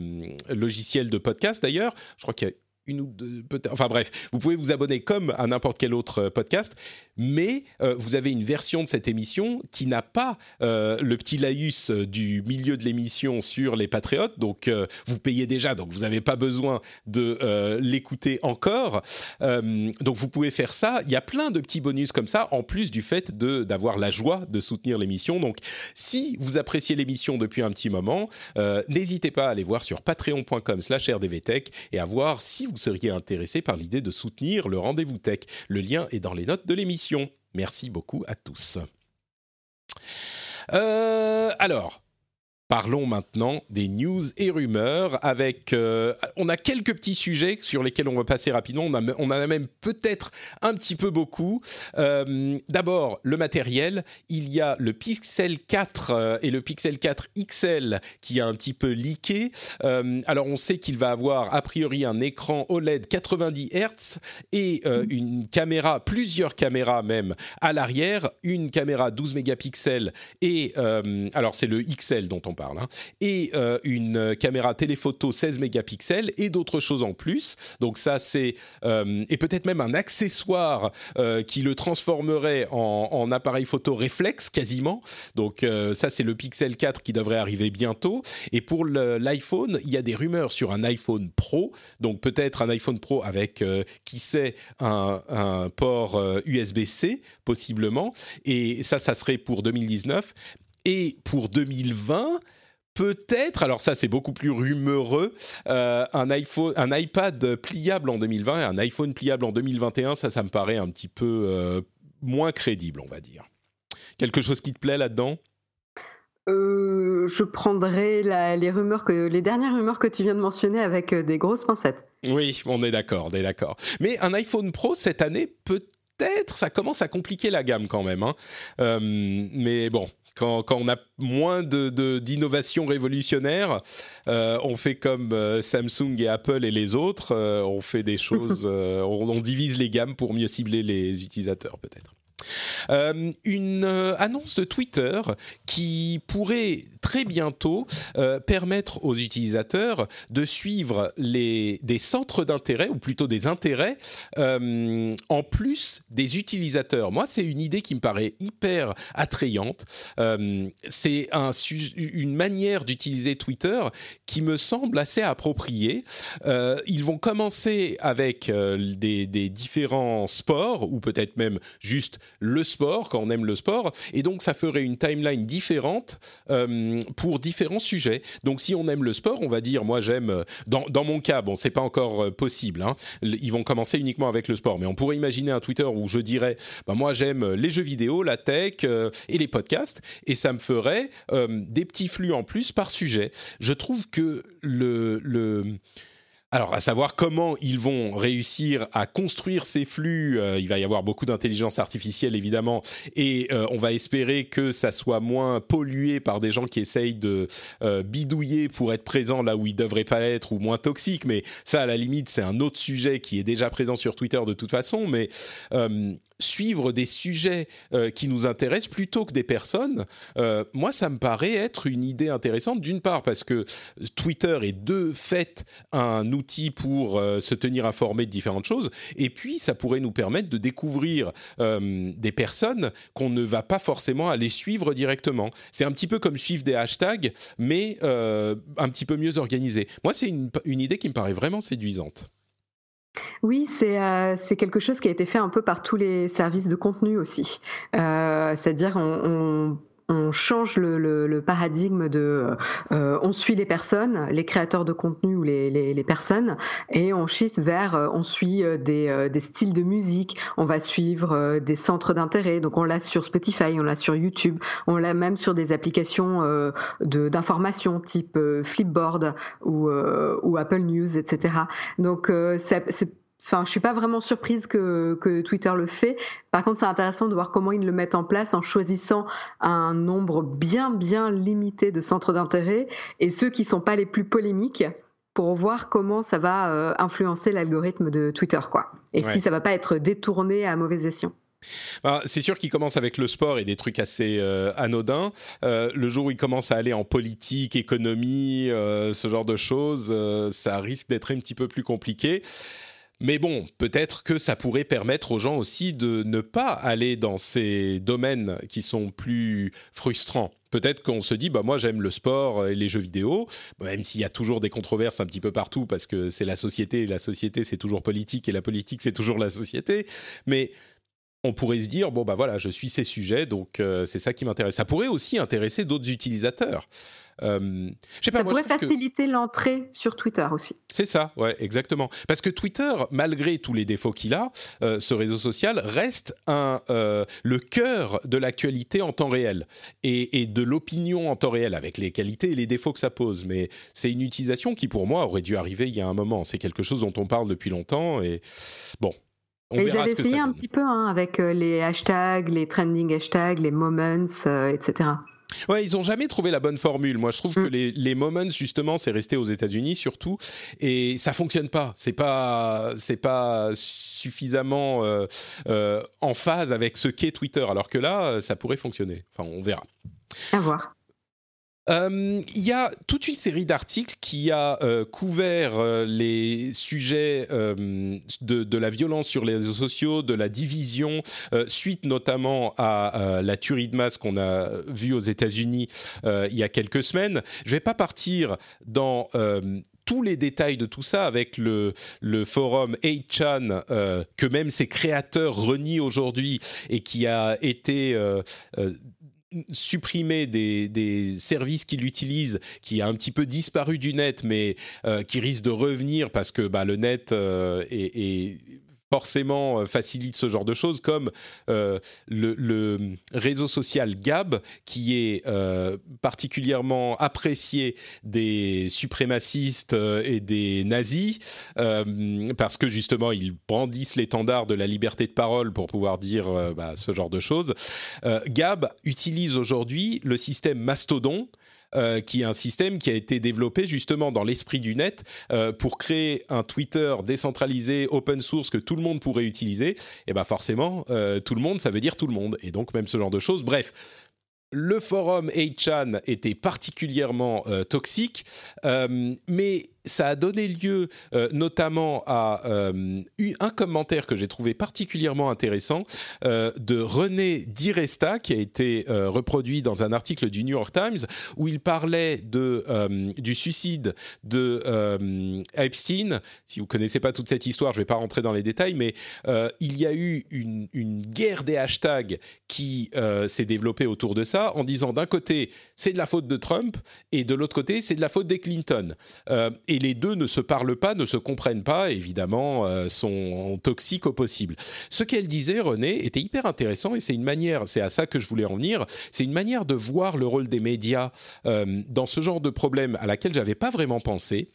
logiciel de podcast d'ailleurs. Je crois qu'il y a une ou deux. Enfin bref, vous pouvez vous abonner comme à n'importe quel autre podcast, mais euh, vous avez une version de cette émission qui n'a pas euh, le petit laïus euh, du milieu de l'émission sur les Patriotes. Donc vous payez déjà, donc vous n'avez pas besoin de l'écouter encore. donc vous pouvez faire ça. Il y a plein de petits bonus comme ça, en plus du fait de d'avoir la joie de soutenir l'émission. Donc si vous appréciez l'émission depuis un petit moment, n'hésitez pas à aller voir sur patreon.com/rdvtech et à voir si vous seriez intéressé par l'idée de soutenir le rendez-vous tech. Le lien est dans les notes de l'émission. Merci beaucoup à tous. Euh, alors, Parlons maintenant des news et rumeurs avec... Euh, on a quelques petits sujets sur lesquels on va passer rapidement. On, en a même peut-être un petit peu beaucoup. Euh, d'abord, le matériel. Il y a le Pixel 4 euh, et le Pixel 4 XL qui a un petit peu leaké. alors, on sait qu'il va avoir a priori un écran OLED 90 Hz et une caméra, plusieurs caméras même à l'arrière. Une caméra 12 mégapixels et... alors, c'est le XL dont on parle Hein. et euh, une caméra téléphoto 16 mégapixels et d'autres choses en plus. Donc ça, c'est euh, et peut-être même un accessoire euh, qui le transformerait en, appareil photo réflexe quasiment. Donc ça, c'est le Pixel 4 qui devrait arriver bientôt. Et pour l'iPhone, il y a des rumeurs sur un iPhone Pro. Donc peut-être un iPhone Pro avec, qui sait, un port USB-C possiblement. Et ça, ça serait pour 2019. Et pour 2020, peut-être, alors ça c'est beaucoup plus rumoreux, euh, un, iPhone, un iPad pliable en 2020 et un iPhone pliable en 2021, ça, ça me paraît un petit peu euh, moins crédible, on va dire. Quelque chose qui te plaît là-dedans? Euh, je prendrai les rumeurs que les dernières rumeurs que tu viens de mentionner avec des grosses pincettes. Oui, on est d'accord, on est d'accord. Mais un iPhone Pro cette année, peut-être, ça commence à compliquer la gamme quand même. Hein. mais bon, quand, on a moins d'innovation de, révolutionnaire, euh, on fait comme euh, Samsung et Apple et les autres, euh, on fait des choses, on divise les gammes pour mieux cibler les utilisateurs peut-être. Euh, une euh, annonce de Twitter qui pourrait très bientôt euh, permettre aux utilisateurs de suivre les, des centres d'intérêt, ou plutôt des intérêts, en plus des utilisateurs. Moi, c'est une idée qui me paraît hyper attrayante. c'est un, une manière d'utiliser Twitter qui me semble assez appropriée. ils vont commencer avec des différents sports, ou peut-être même juste le sport, quand on aime le sport, et donc ça ferait une timeline différente euh, pour différents sujets. Donc si on aime le sport, on va dire, moi j'aime, euh, dans, dans, mon cas, bon, c'est pas encore euh, possible, hein, ils vont commencer uniquement avec le sport, mais on pourrait imaginer un Twitter où je dirais, bah, moi j'aime les jeux vidéo, la tech et les podcasts, et ça me ferait des petits flux en plus par sujet. Je trouve que le, le alors, à savoir comment ils vont réussir à construire ces flux, euh, il va y avoir beaucoup d'intelligence artificielle évidemment, et euh, on va espérer que ça soit moins pollué par des gens qui essayent de euh, bidouiller pour être présents là où ils devraient pas être ou moins toxiques. Mais ça, à la limite, c'est un autre sujet qui est déjà présent sur Twitter de toute façon. Mais suivre des sujets euh, qui nous intéressent plutôt que des personnes, euh, moi, ça me paraît être une idée intéressante. D'une part, parce que Twitter est de fait un outil pour euh, se tenir informé de différentes choses, et puis ça pourrait nous permettre de découvrir des personnes qu'on ne va pas forcément aller suivre directement. C'est un petit peu comme suivre des hashtags, mais un petit peu mieux organisé. Moi, c'est une idée qui me paraît vraiment séduisante. Oui, euh, c'est quelque chose qui a été fait un peu par tous les services de contenu aussi. Euh, c'est-à-dire on, on change le, paradigme de euh, on suit les personnes, les créateurs de contenu ou les, personnes, et on shift vers on suit des, des, styles de musique, on va suivre des centres d'intérêt. Donc on l'a sur Spotify, on l'a sur YouTube, on l'a même sur des applications d'information type Flipboard ou, ou Apple News, etc. Donc c'est Enfin, je suis pas vraiment surprise que, que Twitter le fait. Par contre, c'est intéressant de voir comment ils le mettent en place en choisissant un nombre bien bien limité de centres d'intérêt et ceux qui sont pas les plus polémiques pour voir comment ça va euh, influencer l'algorithme de Twitter, quoi. Et si ça va pas être détourné à mauvaise escient. Bah, c'est sûr qu'il commence avec le sport et des trucs assez euh, anodins. Euh, le jour où il commence à aller en politique, économie, ce genre de choses, ça risque d'être un petit peu plus compliqué. Mais bon, peut-être que ça pourrait permettre aux gens aussi de ne pas aller dans ces domaines qui sont plus frustrants. Peut-être qu'on se dit, bah moi j'aime le sport et les jeux vidéo, même s'il y a toujours des controverses un petit peu partout parce que c'est la société, et la société c'est toujours politique et la politique c'est toujours la société. Mais on pourrait se dire bon bah voilà je suis ces sujets donc euh, c'est ça qui m'intéresse ça pourrait aussi intéresser d'autres utilisateurs euh, ça pourrait faciliter l'entrée sur Twitter aussi. C'est ça, ouais, exactement. Parce que Twitter, malgré tous les défauts qu'il a, euh, ce réseau social reste un, euh, le cœur de l'actualité en temps réel et, de l'opinion en temps réel, avec les qualités et les défauts que ça pose. Mais c'est une utilisation qui, pour moi, aurait dû arriver il y a un moment. C'est quelque chose dont on parle depuis longtemps et bon. On et ils essayé un petit peu hein, avec les hashtags, les trending hashtags, les moments, etc. Ouais, ils ont jamais trouvé la bonne formule. Moi, je trouve que mm. les, les, moments, justement, c'est resté aux États-Unis surtout, et ça fonctionne pas. C'est pas, c'est pas suffisamment euh, euh, en phase avec ce qu'est Twitter. Alors que là, ça pourrait fonctionner. Enfin, on verra. À voir. Euh, il y a toute une série d'articles qui a euh, couvert euh, les sujets de, la violence sur les réseaux sociaux, de la division, suite notamment à la tuerie de masse qu'on a vue aux États-Unis il y a quelques semaines. Je ne vais pas partir dans tous les détails de tout ça avec le, le forum 8chan que même ses créateurs renient aujourd'hui et qui a été supprimer des, services qu'il utilise, qui a un petit peu disparu du net, mais qui risque de revenir parce que bah, le net est, forcément euh, facilite ce genre de choses, comme euh, le, réseau social Gab, qui est euh, particulièrement apprécié des suprémacistes et des nazis, parce que justement ils brandissent l'étendard de la liberté de parole pour pouvoir dire bah, ce genre de choses. Gab utilise aujourd'hui le système Mastodon, euh, qui est un système qui a été développé justement dans l'esprit du net euh, pour créer un Twitter décentralisé, open source que tout le monde pourrait utiliser. Et ben forcément, euh, tout le monde, ça veut dire tout le monde, et donc même ce genre de choses. Bref. Le forum 8chan était particulièrement toxique, mais ça a donné lieu euh, notamment à euh, un commentaire que j'ai trouvé particulièrement intéressant euh, de René Diresta qui a été reproduit dans un article du New York Times où il parlait de, du suicide de Epstein. Si vous connaissez pas toute cette histoire, je vais pas rentrer dans les détails, mais il y a eu une, guerre des hashtags qui s'est développée autour de ça en disant d'un côté c'est de la faute de Trump et de l'autre côté c'est de la faute des Clinton les deux ne se parlent pas, ne se comprennent pas, évidemment, euh, sont toxiques au possible. Ce qu'elle disait, René, était hyper intéressant et c'est une manière, c'est à ça que je voulais en venir, c'est une manière de voir le rôle des médias euh, dans ce genre de problème à laquelle j'avais pas vraiment pensé,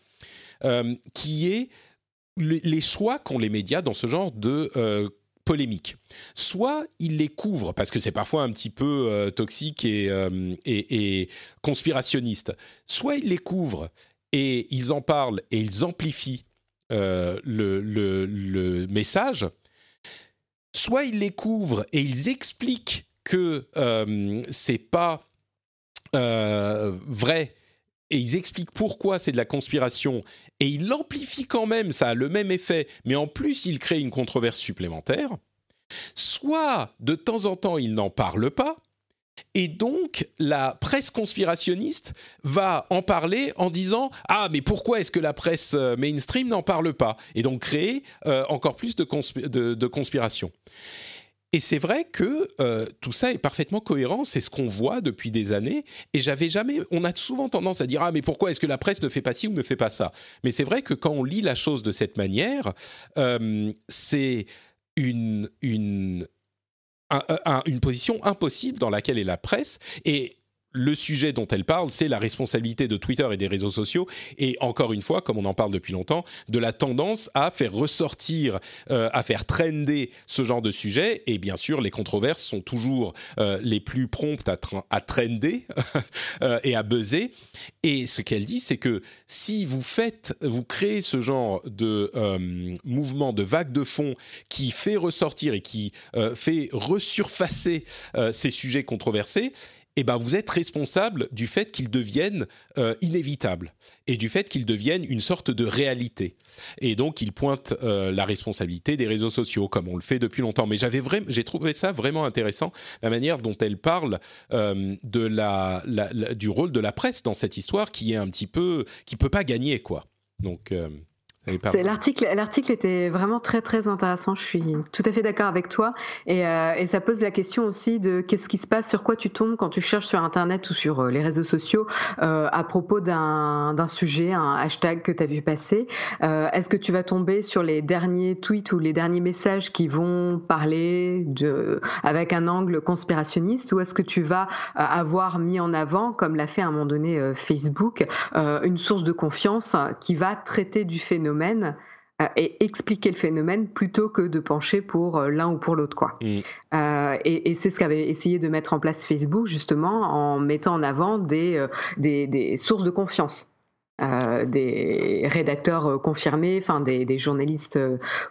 euh, qui est les choix qu'ont les médias dans ce genre de polémique. Soit ils les couvrent, parce que c'est parfois un petit peu toxique et, et, et, conspirationniste, soit ils les couvrent et ils en parlent et ils amplifient euh, le, message, soit ils les couvrent et ils expliquent que euh, c'est pas euh, vrai et ils expliquent pourquoi c'est de la conspiration et ils l'amplifient quand même, ça a le même effet, mais en plus ils créent une controverse supplémentaire. Soit de temps en temps ils n'en parlent pas et donc, la presse conspirationniste va en parler en disant Ah, mais pourquoi est-ce que la presse euh, mainstream n'en parle pas? Et donc créer euh, encore plus de, conspiration. Et c'est vrai que euh, tout ça est parfaitement cohérent, c'est ce qu'on voit depuis des années. Et j'avais jamais, on a souvent tendance à dire ah mais pourquoi est-ce que la presse ne fait pas ci ou ne fait pas ça? Mais c'est vrai que quand on lit la chose de cette manière, c'est une, une une position impossible dans laquelle est la presse. Et le sujet dont elle parle, c'est la responsabilité de Twitter et des réseaux sociaux, et encore une fois, comme on en parle depuis longtemps, de la tendance à faire ressortir, euh, à faire trender ce genre de sujet, et bien sûr, les controverses sont toujours euh, les plus promptes à, à trender euh, et à buzzer, et ce qu'elle dit, c'est que si vous faites, vous créez ce genre de mouvement, de vague de fond qui fait ressortir et qui fait resurfacer ces sujets controversés, eh ben vous êtes responsable du fait qu'ils deviennent euh, inévitables et du fait qu'ils deviennent une sorte de réalité. Et donc il pointe euh, la responsabilité des réseaux sociaux comme on le fait depuis longtemps. Mais j'avais vraiment, j'ai trouvé ça vraiment intéressant la manière dont elle parle euh, de la, du rôle de la presse dans cette histoire qui est un petit peu qui peut pas gagner quoi. Donc L'article, l'article était vraiment très très intéressant. Je suis tout à fait d'accord avec toi et, euh, et, ça pose la question aussi de qu'est-ce qui se passe, sur quoi tu tombes quand tu cherches sur Internet ou sur euh, les réseaux sociaux euh, à propos d'un, d'un sujet, un hashtag que tu as vu passer. Euh, est-ce que tu vas tomber sur les derniers tweets ou les derniers messages qui vont parler de, avec un angle conspirationniste? Ou est-ce que tu vas avoir mis en avant, comme l'a fait à un moment donné Facebook, une source de confiance qui va traiter du phénomène euh, et expliquer le phénomène plutôt que de pencher pour euh, l'un ou pour l'autre quoi. Mm. Euh, et, c'est ce qu'avait essayé de mettre en place Facebook justement en mettant en avant des, des, sources de confiance. des rédacteurs confirmés, enfin des, journalistes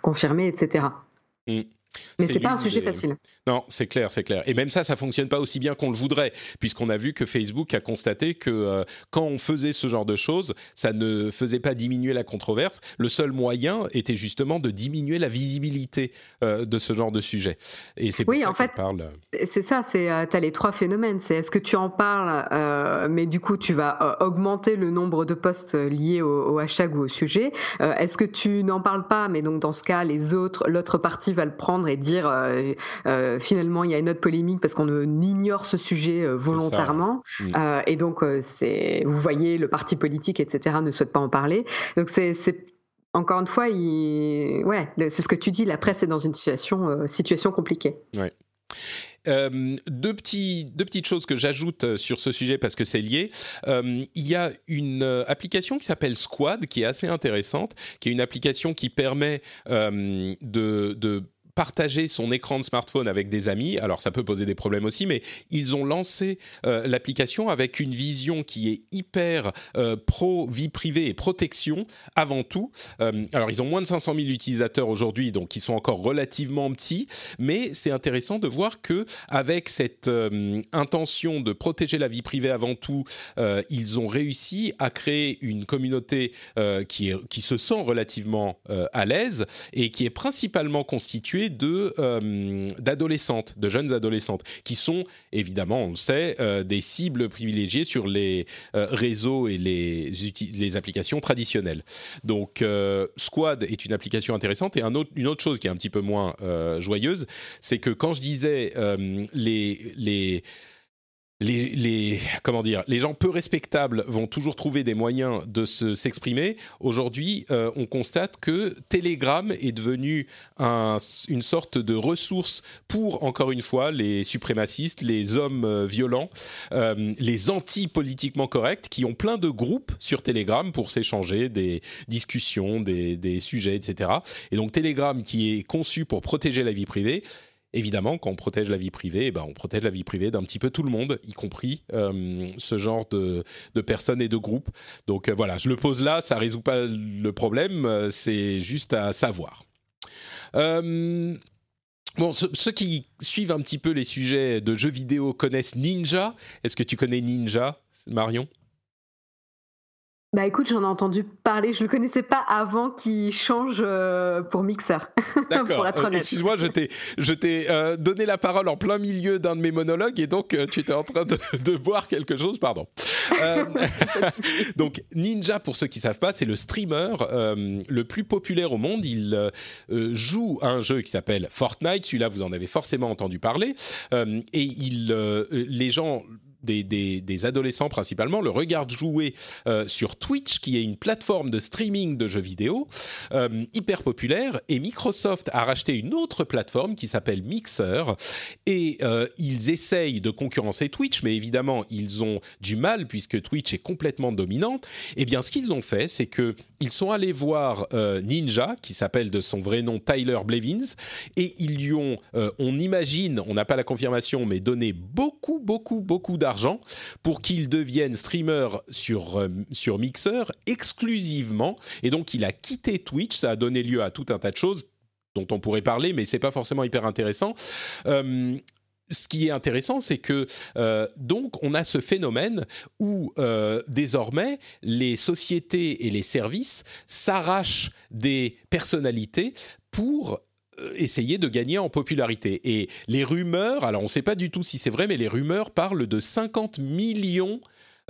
confirmés, etc. Mais c'est pas un sujet facile. Non, c'est clair, c'est clair. Et même ça, ça fonctionne pas aussi bien qu'on le voudrait, puisqu'on a vu que Facebook a constaté que euh, quand on faisait ce genre de choses, ça ne faisait pas diminuer la controverse. Le seul moyen était justement de diminuer la visibilité euh, de ce genre de sujet. Et c'est pour oui, ça en fait, parle. C'est ça. C'est euh, tu as les trois phénomènes. C'est est-ce que tu en parles, mais du coup tu vas augmenter le nombre de posts liés au, au hashtag ou au sujet. est-ce que tu n'en parles pas, mais donc dans ce cas, les autres, l'autre partie va le prendre répondre et dire finalement il y a une autre polémique parce qu'on ignore ce sujet volontairement. Mm. et donc c'est, vous voyez, le parti politique, etc., ne souhaite pas en parler. Donc c'est encore une fois, il... ouais, c'est ce que tu dis, la presse est dans une situation, situation compliquée. Ouais. Euh, deux, petits, deux petites choses que j'ajoute euh, sur ce sujet parce que c'est lié. Euh, il y a une application qui s'appelle Squad qui est assez intéressante, qui est une application qui permet de, de partager son écran de smartphone avec des amis. Alors ça peut poser des problèmes aussi, mais ils ont lancé euh, l'application avec une vision qui est hyper euh, pro vie privée et protection avant tout. Euh, alors ils ont moins de 500 000 utilisateurs aujourd'hui, donc ils sont encore relativement petits, mais c'est intéressant de voir que avec cette intention de protéger la vie privée avant tout, ils ont réussi à créer une communauté qui, est, qui se sent relativement à l'aise et qui est principalement constituée de euh, d'adolescentes, de jeunes adolescentes, qui sont évidemment, on le sait, euh, des cibles privilégiées sur les euh, réseaux et les, les applications traditionnelles. Donc, Squad est une application intéressante et une autre chose qui est un petit peu moins joyeuse, c'est que quand je disais les les les, comment dire, les gens peu respectables vont toujours trouver des moyens de s'exprimer. Aujourd'hui, euh, on constate que Telegram est devenu une sorte de ressource pour, encore une fois, les suprémacistes, les hommes euh, violents, euh, les anti-politiquement corrects, qui ont plein de groupes sur Telegram pour s'échanger des discussions, des, des sujets, etc. Et donc Telegram, qui est conçu pour protéger la vie privée, évidemment, quand on protège la vie privée, eh ben, on protège la vie privée d'un petit peu tout le monde, y compris euh, ce genre de, personnes et de groupes. Donc euh, voilà, je le pose là, ça résout pas le problème, euh, c'est juste à savoir. Bon, ceux qui suivent un petit peu les sujets de jeux vidéo connaissent Ninja. Est-ce que tu connais Ninja, Marion? Bah écoute, j'en ai entendu parler, je le connaissais pas avant qu'il change euh, pour Mixer. D'accord. Euh, excuse-moi, je t'ai, je t'ai euh, donné la parole en plein milieu d'un de mes monologues et donc tu étais en train de, de boire quelque chose, pardon. donc Ninja, pour ceux qui savent pas, c'est le streamer le plus populaire au monde. Il joue à un jeu qui s'appelle Fortnite. Celui-là, vous en avez forcément entendu parler. et il, les gens des, adolescents principalement le regardent jouer euh, sur Twitch, qui est une plateforme de streaming de jeux vidéo euh, hyper populaire. Et Microsoft a racheté une autre plateforme qui s'appelle Mixer. Et euh, ils essayent de concurrencer Twitch, mais évidemment, ils ont du mal puisque Twitch est complètement dominante. Et eh bien, ce qu'ils ont fait, c'est que ils sont allés voir Ninja, qui s'appelle de son vrai nom Tyler Blevins, et ils lui ont, on imagine, on n'a pas la confirmation, mais donné beaucoup, beaucoup, beaucoup d'argent pour qu'il devienne streamer sur, euh, sur Mixer exclusivement. Et donc, il a quitté Twitch. Ça a donné lieu à tout un tas de choses dont on pourrait parler, mais c'est pas forcément hyper intéressant. Euh, ce qui est intéressant, c'est que euh, donc on a ce phénomène où désormais les sociétés et les services s'arrachent des personnalités pour euh, essayer de gagner en popularité. Et les rumeurs, alors on ne sait pas du tout si c'est vrai, mais les rumeurs parlent de 50 millions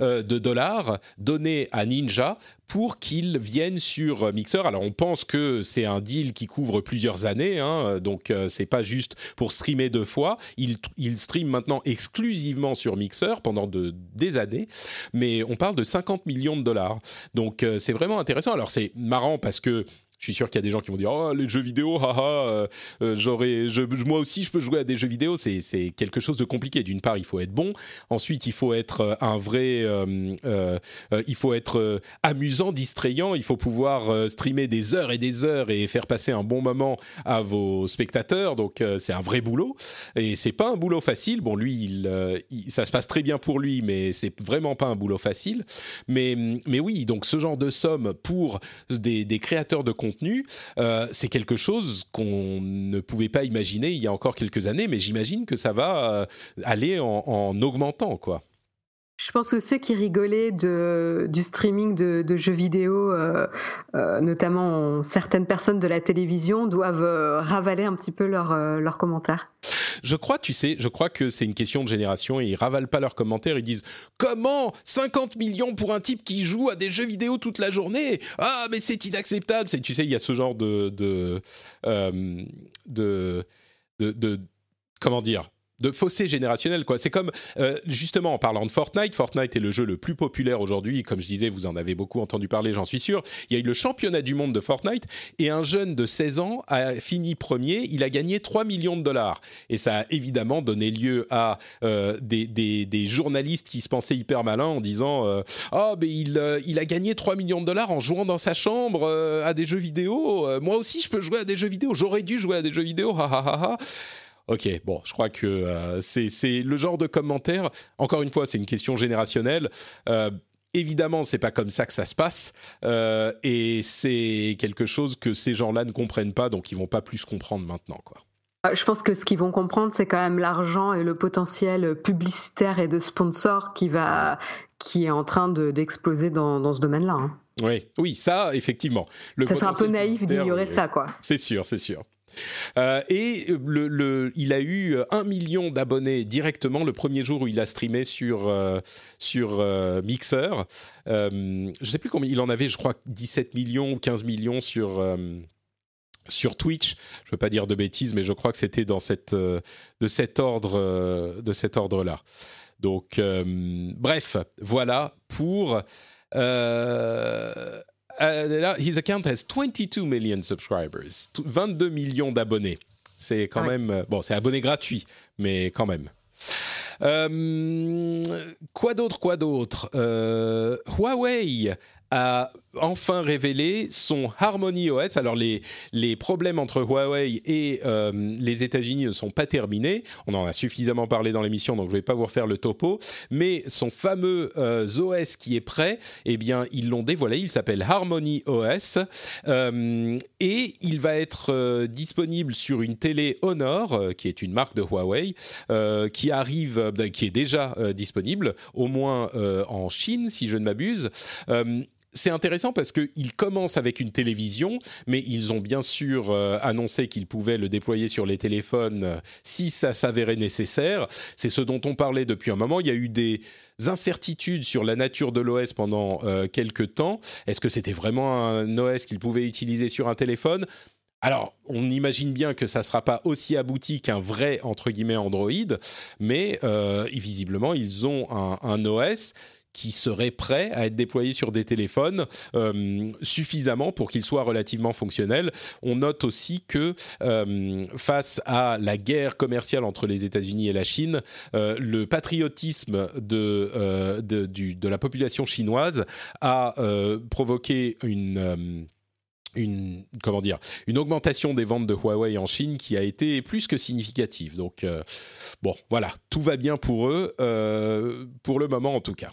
euh, de dollars donnés à Ninja pour qu'il vienne sur Mixer. Alors on pense que c'est un deal qui couvre plusieurs années, hein, donc euh, c'est pas juste pour streamer deux fois. Il, il stream maintenant exclusivement sur Mixer pendant de, des années, mais on parle de 50 millions de dollars. Donc c'est vraiment intéressant. Alors c'est marrant parce que je suis sûr qu'il y a des gens qui vont dire oh les jeux vidéo haha euh, euh, je, moi aussi je peux jouer à des jeux vidéo. C'est c'est quelque chose de compliqué. D'une part il faut être bon. Ensuite il faut être euh, un vrai il faut être amusant distrayant. Il faut pouvoir streamer des heures et des heures et faire passer un bon moment à vos spectateurs. Donc c'est un vrai boulot. Et c'est pas un boulot facile. Bon lui il, ça se passe très bien pour lui mais c'est vraiment pas un boulot facile. Mais mais oui donc ce genre de somme pour des, des créateurs de contenu contenu, euh, c'est quelque chose qu'on ne pouvait pas imaginer il y a encore quelques années, mais j'imagine que ça va euh, aller en, augmentant, quoi. Je pense que ceux qui rigolaient du streaming de, jeux vidéo, euh, notamment certaines personnes de la télévision, doivent ravaler un petit peu leurs commentaires. Je crois, tu sais, je crois que c'est une question de génération et ils ravalent pas leurs commentaires. Ils disent comment 50 millions pour un type qui joue à des jeux vidéo toute la journée? Ah, mais c'est inacceptable. tu sais, il y a ce genre de euh, de de, de comment dire? De fossé générationnel quoi. C'est comme euh, justement en parlant de Fortnite, Fortnite est le jeu le plus populaire aujourd'hui, comme je disais, vous en avez beaucoup entendu parler, j'en suis sûr. Il y a eu le championnat du monde de Fortnite et un jeune de 16 ans a fini premier, il a gagné 3 millions de dollars et ça a évidemment donné lieu à euh, des, des, des, journalistes qui se pensaient hyper malins en disant euh, "Oh, mais il il a gagné 3 millions de dollars en jouant dans sa chambre à des jeux vidéo. moi aussi je peux jouer à des jeux vidéo, j'aurais dû jouer à des jeux vidéo." Ha ha ha. Ok, bon, je crois que euh, c'est le genre de commentaire. Encore une fois, c'est une question générationnelle. Euh, évidemment, c'est pas comme ça que ça se passe, euh, et c'est quelque chose que ces gens-là ne comprennent pas, donc ils vont pas plus comprendre maintenant, quoi. Je pense que ce qu'ils vont comprendre, c'est quand même l'argent et le potentiel publicitaire et de sponsor qui va, qui est en train d'exploser dans, dans, ce domaine-là. Hein. Oui, oui, ça, effectivement. Le ça serait un peu naïf d'ignorer ça, quoi. C'est sûr, c'est sûr. Euh, et il a eu un million d'abonnés directement le premier jour où il a streamé sur, euh, sur euh, Mixer. je ne sais plus combien il en avait, je crois 17 millions ou 15 millions sur sur Twitch. Je ne veux pas dire de bêtises, mais je crois que c'était dans cette, de cet ordre-là. Donc, bref, voilà pour euh, là, his account has 22 million subscribers, 22 millions d'abonnés. C'est quand même euh, bon, c'est abonné gratuit, mais quand même. Euh, quoi d'autre, quoi d'autre? Huawei a enfin révélé son Harmony OS. Alors les, les problèmes entre Huawei et euh, les États-Unis ne sont pas terminés. On en a suffisamment parlé dans l'émission, donc je ne vais pas vous refaire le topo. Mais son fameux euh, OS qui est prêt, eh bien ils l'ont dévoilé. Il s'appelle Harmony OS euh, et il va être disponible sur une télé Honor, qui est une marque de Huawei, qui arrive, qui est déjà disponible, au moins en Chine, si je ne m'abuse c'est intéressant parce qu'ils commencent avec une télévision, mais ils ont bien sûr euh, annoncé qu'ils pouvaient le déployer sur les téléphones euh, si ça s'avérait nécessaire. C'est ce dont on parlait depuis un moment. Il y a eu des incertitudes sur la nature de l'OS pendant euh, quelques temps. Est-ce que c'était vraiment un OS qu'ils pouvaient utiliser sur un téléphone? Alors, on imagine bien que ça ne sera pas aussi abouti qu'un vrai, entre guillemets, Android, mais visiblement, ils ont un OS qui serait prêt à être déployé sur des téléphones euh, suffisamment pour qu'il soit relativement fonctionnel. On note aussi que euh, face à la guerre commerciale entre les États-Unis et la Chine, euh, le patriotisme de, de, de, la population chinoise a provoqué une une comment dire une augmentation des ventes de Huawei en Chine qui a été plus que significative. Donc bon, voilà, tout va bien pour eux pour le moment en tout cas.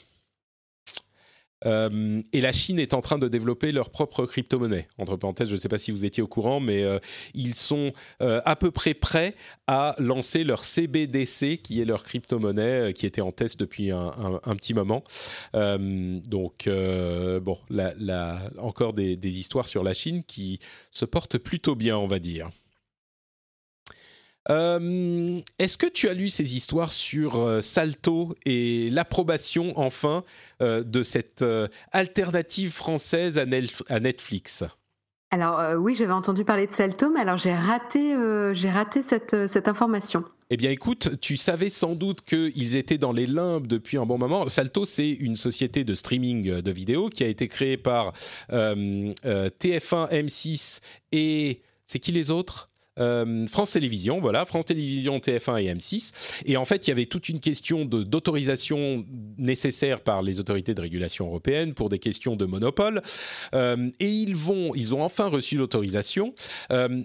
Euh, et la Chine est en train de développer leur propre crypto-monnaie. Entre parenthèses, je ne sais pas si vous étiez au courant, mais euh, ils sont euh, à peu près prêts à lancer leur CBDC, qui est leur crypto-monnaie, qui était en test depuis un, petit moment. donc, bon, encore des histoires sur la Chine qui se portent plutôt bien, on va dire. Euh, est-ce que tu as lu ces histoires sur euh, Salto et l'approbation enfin euh, de cette alternative française à, Netflix? Alors oui, j'avais entendu parler de Salto, mais alors j'ai raté, j'ai raté cette, cette information. Eh bien, écoute, tu savais sans doute qu'ils étaient dans les limbes depuis un bon moment. Salto, c'est une société de streaming de vidéos qui a été créée par TF1, M6 et c'est qui les autres? Euh, France Télévisions, voilà, France Télévisions, TF1 et M6. Et en fait, il y avait toute une question d'autorisation nécessaire par les autorités de régulation européennes pour des questions de monopole. Euh, et ils vont, ils ont enfin reçu l'autorisation. Euh,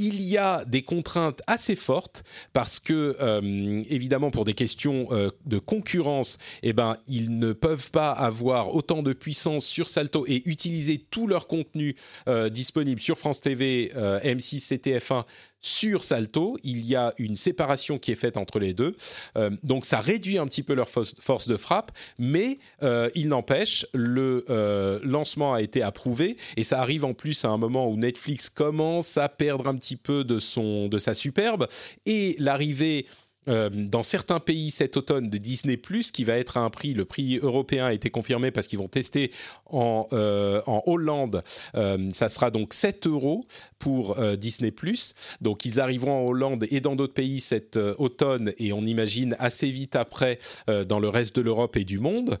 il y a des contraintes assez fortes parce que, euh, évidemment, pour des questions euh, de concurrence, eh ben, ils ne peuvent pas avoir autant de puissance sur Salto et utiliser tout leur contenu euh, disponible sur France TV, M6, CTF1 sur Salto, il y a une séparation qui est faite entre les deux. Euh, donc ça réduit un petit peu leur force de frappe, mais euh, il n'empêche, le euh, lancement a été approuvé et ça arrive en plus à un moment où Netflix commence à perdre un petit peu de, son, de sa superbe et l'arrivée euh, dans certains pays cet automne de Disney Plus qui va être à un prix. Le prix européen a été confirmé parce qu'ils vont tester en, euh, Hollande. Euh, ça sera donc 7 euros pour Disney Plus. Donc ils arriveront en Hollande et dans d'autres pays cet automne et on imagine assez vite après dans le reste de l'Europe et du monde.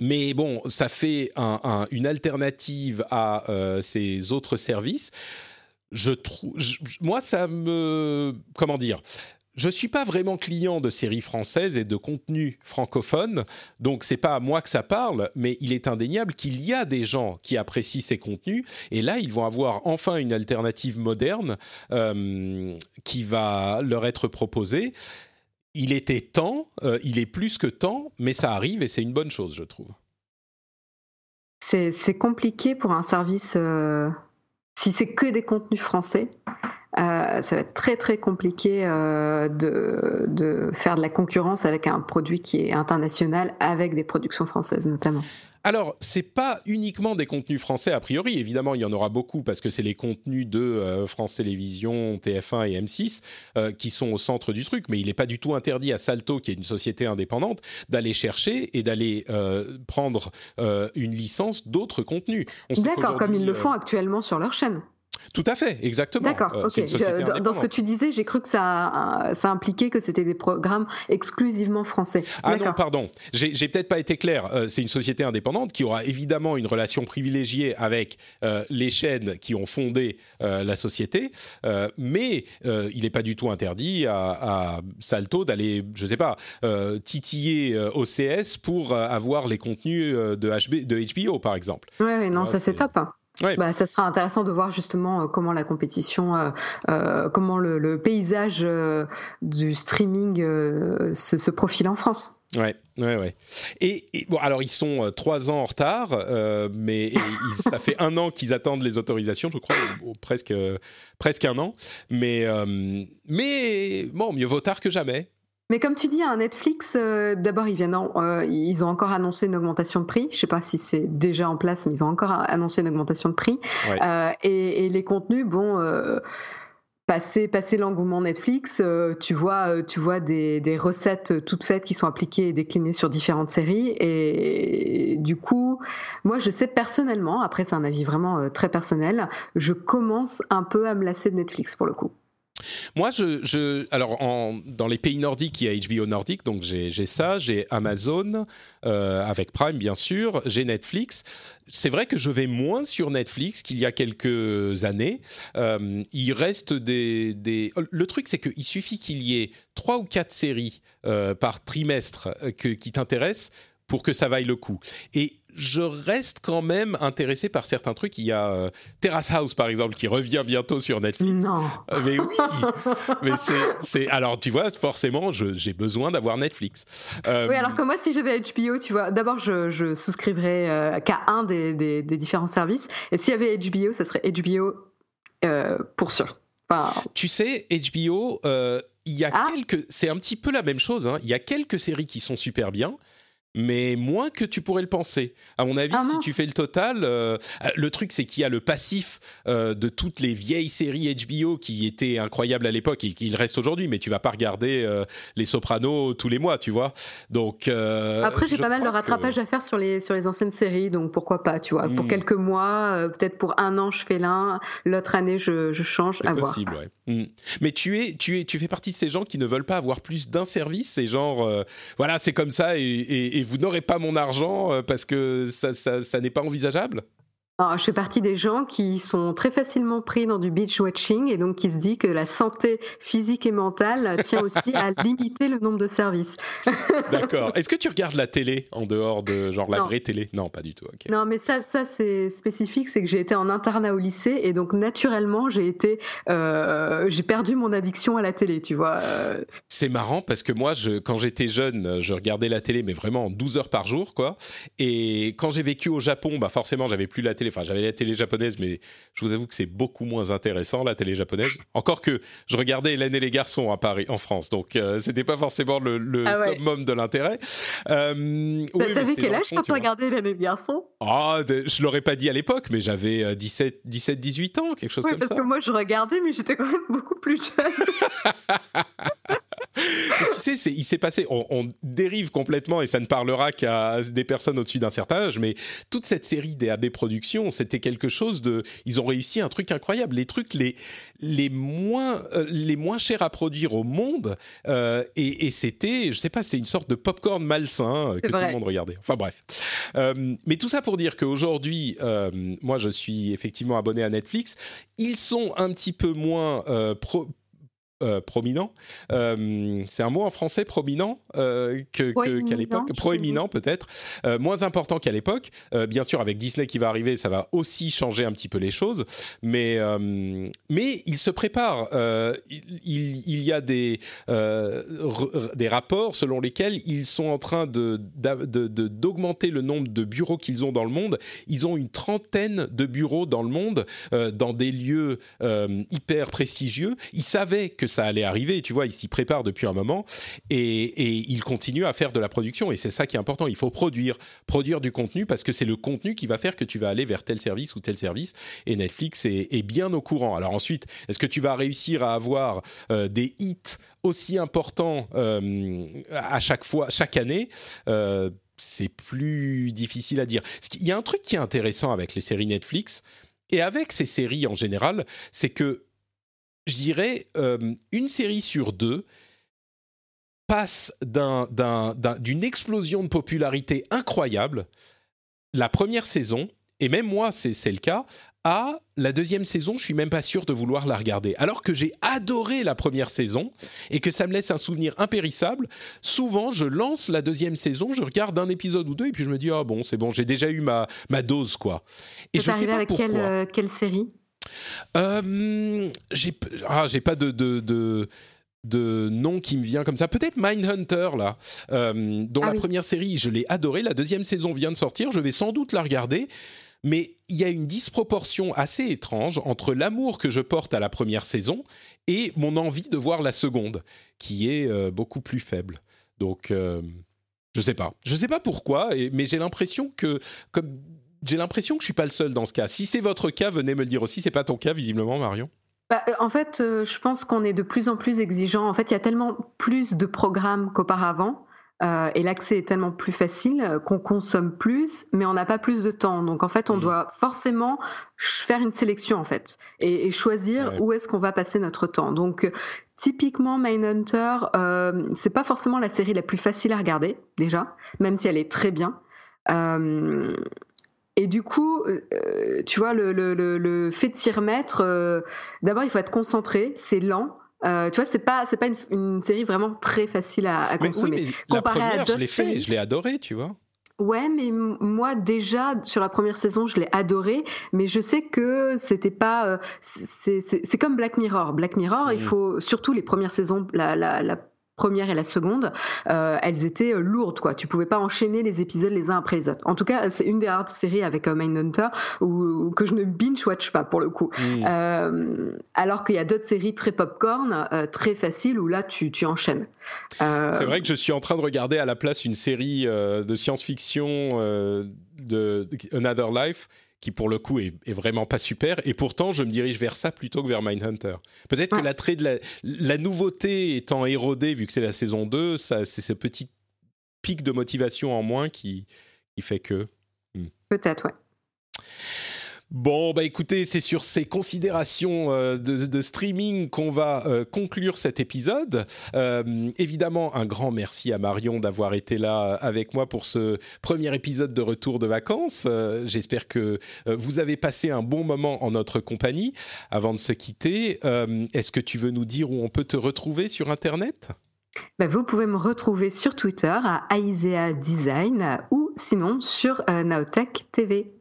mais bon, ça fait une alternative à ces autres services je trouve, moi, ça me, comment dire, je suis pas vraiment client de séries françaises et de contenu francophone, donc c'est pas à moi que ça parle, mais il est indéniable qu'il y a des gens qui apprécient ces contenus, et là ils vont avoir enfin une alternative moderne euh, qui va leur être proposée. Il était temps, euh, il est plus que temps, mais ça arrive et c'est une bonne chose, je trouve. C'est compliqué pour un service euh, si c'est que des contenus français, euh, ça va être très très compliqué euh, de, de, faire de la concurrence avec un produit qui est international, avec des productions françaises notamment. Alors, c'est pas uniquement des contenus français a priori. Évidemment, il y en aura beaucoup parce que c'est les contenus de euh, France Télévisions, TF1 et M6 qui sont au centre du truc. Mais il n'est pas du tout interdit à Salto, qui est une société indépendante, d'aller chercher et d'aller prendre une licence d'autres contenus. D'accord, comme ils le font actuellement sur leur chaîne. Tout à fait, exactement. D'accord, euh, ok. Dans, ce que tu disais, j'ai cru que ça, ça impliquait que c'était des programmes exclusivement français. Ah non, pardon, j'ai peut-être pas été clair. Euh, c'est une société indépendante qui aura évidemment une relation privilégiée avec euh, les chaînes qui ont fondé la société, mais il n'est pas du tout interdit à, Salto d'aller, je sais pas, titiller OCS pour avoir les contenus de, HB, de HBO, par exemple. Oui, non, ça c'est top. Hein. Bah, ça sera intéressant de voir justement euh, comment la compétition, euh, euh, comment le, paysage du streaming se, se, profile en France. Ouais, ouais, ouais. Et, bon, alors ils sont trois ans en retard, mais ça fait un an qu'ils attendent les autorisations, je crois, presque, presque un an. Mais, mais bon, mieux vaut tard que jamais. Mais comme tu dis, un Netflix, euh, d'abord, ils viennent, euh, ils ont encore annoncé une augmentation de prix. Je sais pas si c'est déjà en place, mais ils ont encore annoncé une augmentation de prix. Euh, et, les contenus, bon, passer, passer l'engouement Netflix, tu vois, tu vois des, des, recettes toutes faites qui sont appliquées et déclinées sur différentes séries. Et du coup, moi, je sais personnellement, après c'est un avis vraiment très personnel, je commence un peu à me lasser de Netflix pour le coup. Moi, je, alors dans les pays nordiques, il y a HBO nordique, donc j'ai ça, j'ai Amazon euh, avec Prime bien sûr, j'ai Netflix. C'est vrai que je vais moins sur Netflix qu'il y a quelques années. Euh, il reste des, des... Le truc, c'est qu'il suffit qu'il y ait trois ou quatre séries euh, par trimestre qui t'intéressent pour que ça vaille le coup. Et je reste quand même intéressé par certains trucs. Il y a euh, Terrace House, par exemple, qui revient bientôt sur Netflix. Non. Euh, mais oui. mais c'est, alors tu vois, forcément, j'ai besoin d'avoir Netflix. Euh, oui, alors que moi, si j'avais HBO, tu vois, d'abord, je, je souscrivrais qu'à un des, des, différents services. Et s'il y avait HBO, ça serait HBO pour sûr. Tu sais, HBO, il y a ah. quelques. C'est un petit peu la même chose. Hein. Il y a quelques séries qui sont super bien mais moins que tu pourrais le penser. À mon avis, ah si tu fais le total, euh, le truc c'est qu'il y a le passif euh, de toutes les vieilles séries HBO qui étaient incroyables à l'époque et qui restent aujourd'hui, mais tu vas pas regarder euh, les Sopranos tous les mois, tu vois. Donc après, j'ai pas mal de rattrapage à faire sur les sur les anciennes séries, donc pourquoi pas, tu vois. Pour hmm. quelques mois, peut-être pour un an, je fais l'un, l'autre année, je, je change. C'est possible, ouais. Hmm. Mais tu es tu es tu fais partie de ces gens qui ne veulent pas avoir plus d'un service, c'est genre voilà, c'est comme ça et, et, et vous n'aurez pas mon argent euh, parce que ça, n'est pas envisageable? Je fais partie des gens qui sont très facilement pris dans du beach watching et donc qui se dit que la santé physique et mentale tient aussi à limiter le nombre de services. D'accord. Est-ce que tu regardes la télé en dehors de genre la vraie télé? Non, pas du tout. Non, mais ça, ça c'est spécifique, c'est que j'ai été en internat au lycée et donc naturellement j'ai été, euh, j'ai perdu mon addiction à la télé, tu vois. C'est marrant parce que moi, je, quand j'étais jeune, je regardais la télé, mais vraiment 12 heures par jour, quoi. Et quand j'ai vécu au Japon, bah forcément, j'avais plus la télé télé. Enfin, j'avais la télé japonaise, mais je vous avoue que c'est beaucoup moins intéressant la télé japonaise. Encore que je regardais Hélène et les garçons à Paris, en France, donc euh, c'était pas forcément le, le Ah ouais. summum de l'intérêt. Euh, oui, T'avais c'était quel âge quand tu regardais l'année de garçon Ah, de- je l'aurais pas dit à l'époque, mais j'avais euh, 17, 17, 18 ans, quelque chose Oui, comme parce ça. que moi je regardais, mais j'étais quand même beaucoup plus jeune. Tu sais, c'est- il s'est passé, on, on dérive complètement et ça ne parlera qu'à des personnes au-dessus d'un certain âge, mais toute cette série des AB Productions, c'était quelque chose de. Ils ont réussi un truc incroyable. Les trucs les, les, moins, euh, les moins chers à produire au monde, euh, et, et c'était, je sais pas, c'est une sorte de popcorn malsain euh, que tout le monde regardait. Enfin bref. Mais tout ça pour dire qu'aujourd'hui, moi je suis effectivement abonné à Netflix. Ils sont un petit peu moins pro- euh, prominents. Euh, c'est un mot en français prominent euh, que- qu'à l'époque. Proéminent peut-être. Moins important qu'à l'époque. Bien sûr, avec Disney qui va arriver, ça va aussi changer un petit peu les choses. Mais, mais il se prépare. Il, il- il y a des, des rapports selon lesquels ils sont en train de- d'a- de- de- d'augmenter le nombre de bureaux qu'ils ont dans le monde. Ils ont une trentaine de bureaux dans le monde, dans des lieux hyper prestigieux. Ils savaient que ça allait arriver, tu vois, ils s'y préparent depuis un moment et, et ils continuent à faire de la production. Et c'est ça qui est important. Il faut produire, produire du contenu parce que c'est le contenu qui va faire que tu vas aller vers tel service ou tel service. Et Netflix est, bien au courant. Alors ensuite, est-ce que tu vas réussir à avoir euh, des hits aussi importants euh, à chaque fois, chaque année Euh, c'est plus difficile à dire. Il y a un truc qui est intéressant avec les séries Netflix et avec ces séries en général, c'est que je dirais euh, une série sur deux passe d'un- d'un- d'un- d'une explosion de popularité incroyable, la première saison, et même moi c'est le cas, à la deuxième saison, je suis même pas sûr de vouloir la regarder. Alors que j'ai adoré la première saison et que ça me laisse un souvenir impérissable, souvent je lance la deuxième saison, je regarde un épisode ou deux et puis je me dis ah bon c'est bon j'ai déjà eu ma, ma dose quoi. Et je sais pas avec pourquoi. quelle, euh, quelle série? Euh, j'ai ah, j'ai pas de, de, de, de nom qui me vient comme ça. Peut-être Mindhunter, là, euh, dont Ah la oui. première série, je l'ai adorée. La deuxième saison vient de sortir. Je vais sans doute la regarder. Mais il y a une disproportion assez étrange entre l'amour que je porte à la première saison et mon envie de voir la seconde, qui est euh, beaucoup plus faible. Donc, euh, je sais pas. Je sais pas pourquoi, et- mais j'ai l'impression que, comme j'ai l'impression que je suis pas le seul dans ce cas. Si c'est votre cas, venez me le dire aussi. C'est pas ton cas, visiblement, Marion. Bah, euh, en fait, euh, je pense qu'on est de plus en plus exigeant. En fait, il y a tellement plus de programmes qu'auparavant. euh, et l'accès est tellement plus facile euh, qu'on consomme plus, mais on n'a pas plus de temps. Donc en fait, on Mhm. doit forcément faire une sélection en fait et, et choisir Ouais. où est-ce qu'on va passer notre temps. Donc typiquement, Mindhunter, euh, c'est pas forcément la série la plus facile à regarder déjà, même si elle est très bien. Euh, et du coup, euh, tu vois, le, le, le, le fait de s'y remettre, euh, d'abord, il faut être concentré, c'est lent. Euh, tu vois, c'est pas, c'est pas une, une série vraiment très facile à, à Mais oui, consommer. mais la Comparé à première, je l'ai fait, je l'ai adoré, tu vois. Ouais, mais moi déjà sur la première saison, je l'ai adoré, mais je sais que c'était pas. euh, c'est comme Black Mirror. Black Mirror, il Mhm. faut surtout les premières saisons, la, la, la première et la seconde, euh, elles étaient euh, lourdes quoi. Tu pouvais pas enchaîner les épisodes les uns après les autres. En tout cas, c'est une des rares séries avec euh, Mindhunter où, où- que je ne binge watch pas pour le coup. Euh, alors qu'il y a d'autres séries très popcorn, très faciles où là tu, tu enchaînes. C'est vrai que je suis en train de regarder à la place une série de science-fiction de Another Life qui pour le coup est, est vraiment pas super et pourtant je me dirige vers ça plutôt que vers Mindhunter. Peut-être que Ouais. l'attrait de la, la nouveauté étant érodée vu que c'est la saison 2, ça c'est ce petit pic de motivation en moins qui, qui fait que Peut-être, ouais. Bon, bah écoutez, c'est sur ces considérations euh, de, streaming qu'on va euh, conclure cet épisode. Euh, évidemment, un grand merci à Marion d'avoir été là avec moi pour ce premier épisode de retour de vacances. J'espère que vous avez passé un bon moment en notre compagnie. Avant de se quitter, est-ce que tu veux nous dire où on peut te retrouver sur Internet? Bah, vous pouvez me retrouver sur Twitter à Aisea Design ou sinon sur Naotech TV.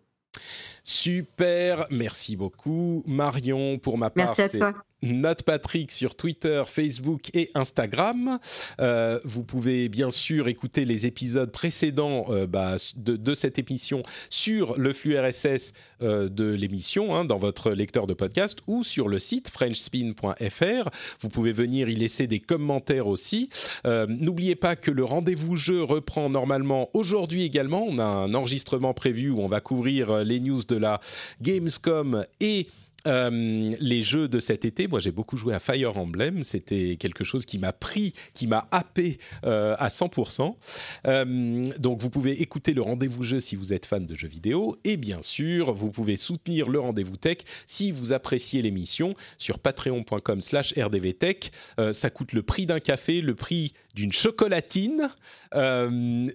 Super, merci beaucoup Marion pour ma part. Merci Nat Patrick sur Twitter, Facebook et Instagram. Euh, vous pouvez bien sûr écouter les épisodes précédents euh, bah, de, cette émission sur le flux RSS euh, de l'émission hein, dans votre lecteur de podcast ou sur le site frenchspin.fr. Vous pouvez venir y laisser des commentaires aussi. N'oubliez pas que le rendez-vous jeu reprend normalement aujourd'hui également. On a un enregistrement prévu où on va couvrir les news de la Gamescom et euh, les jeux de cet été, moi j'ai beaucoup joué à Fire Emblem, c'était quelque chose qui m'a pris, qui m'a happé euh, à 100%. Euh, donc vous pouvez écouter le rendez-vous jeu si vous êtes fan de jeux vidéo, et bien sûr vous pouvez soutenir le rendez-vous tech si vous appréciez l'émission sur patreon.com/slash rdvtech. ça coûte le prix d'un café, le prix d'une chocolatine.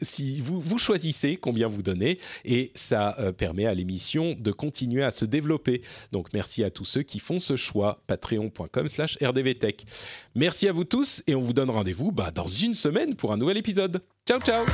si vous, vous choisissez combien vous donnez, et ça permet à l'émission de continuer à se développer. Donc à tous ceux qui font ce choix. Patreon.com slash rdvtech. Merci à vous tous et on vous donne rendez-vous bah, dans une semaine pour un nouvel épisode. Ciao ciao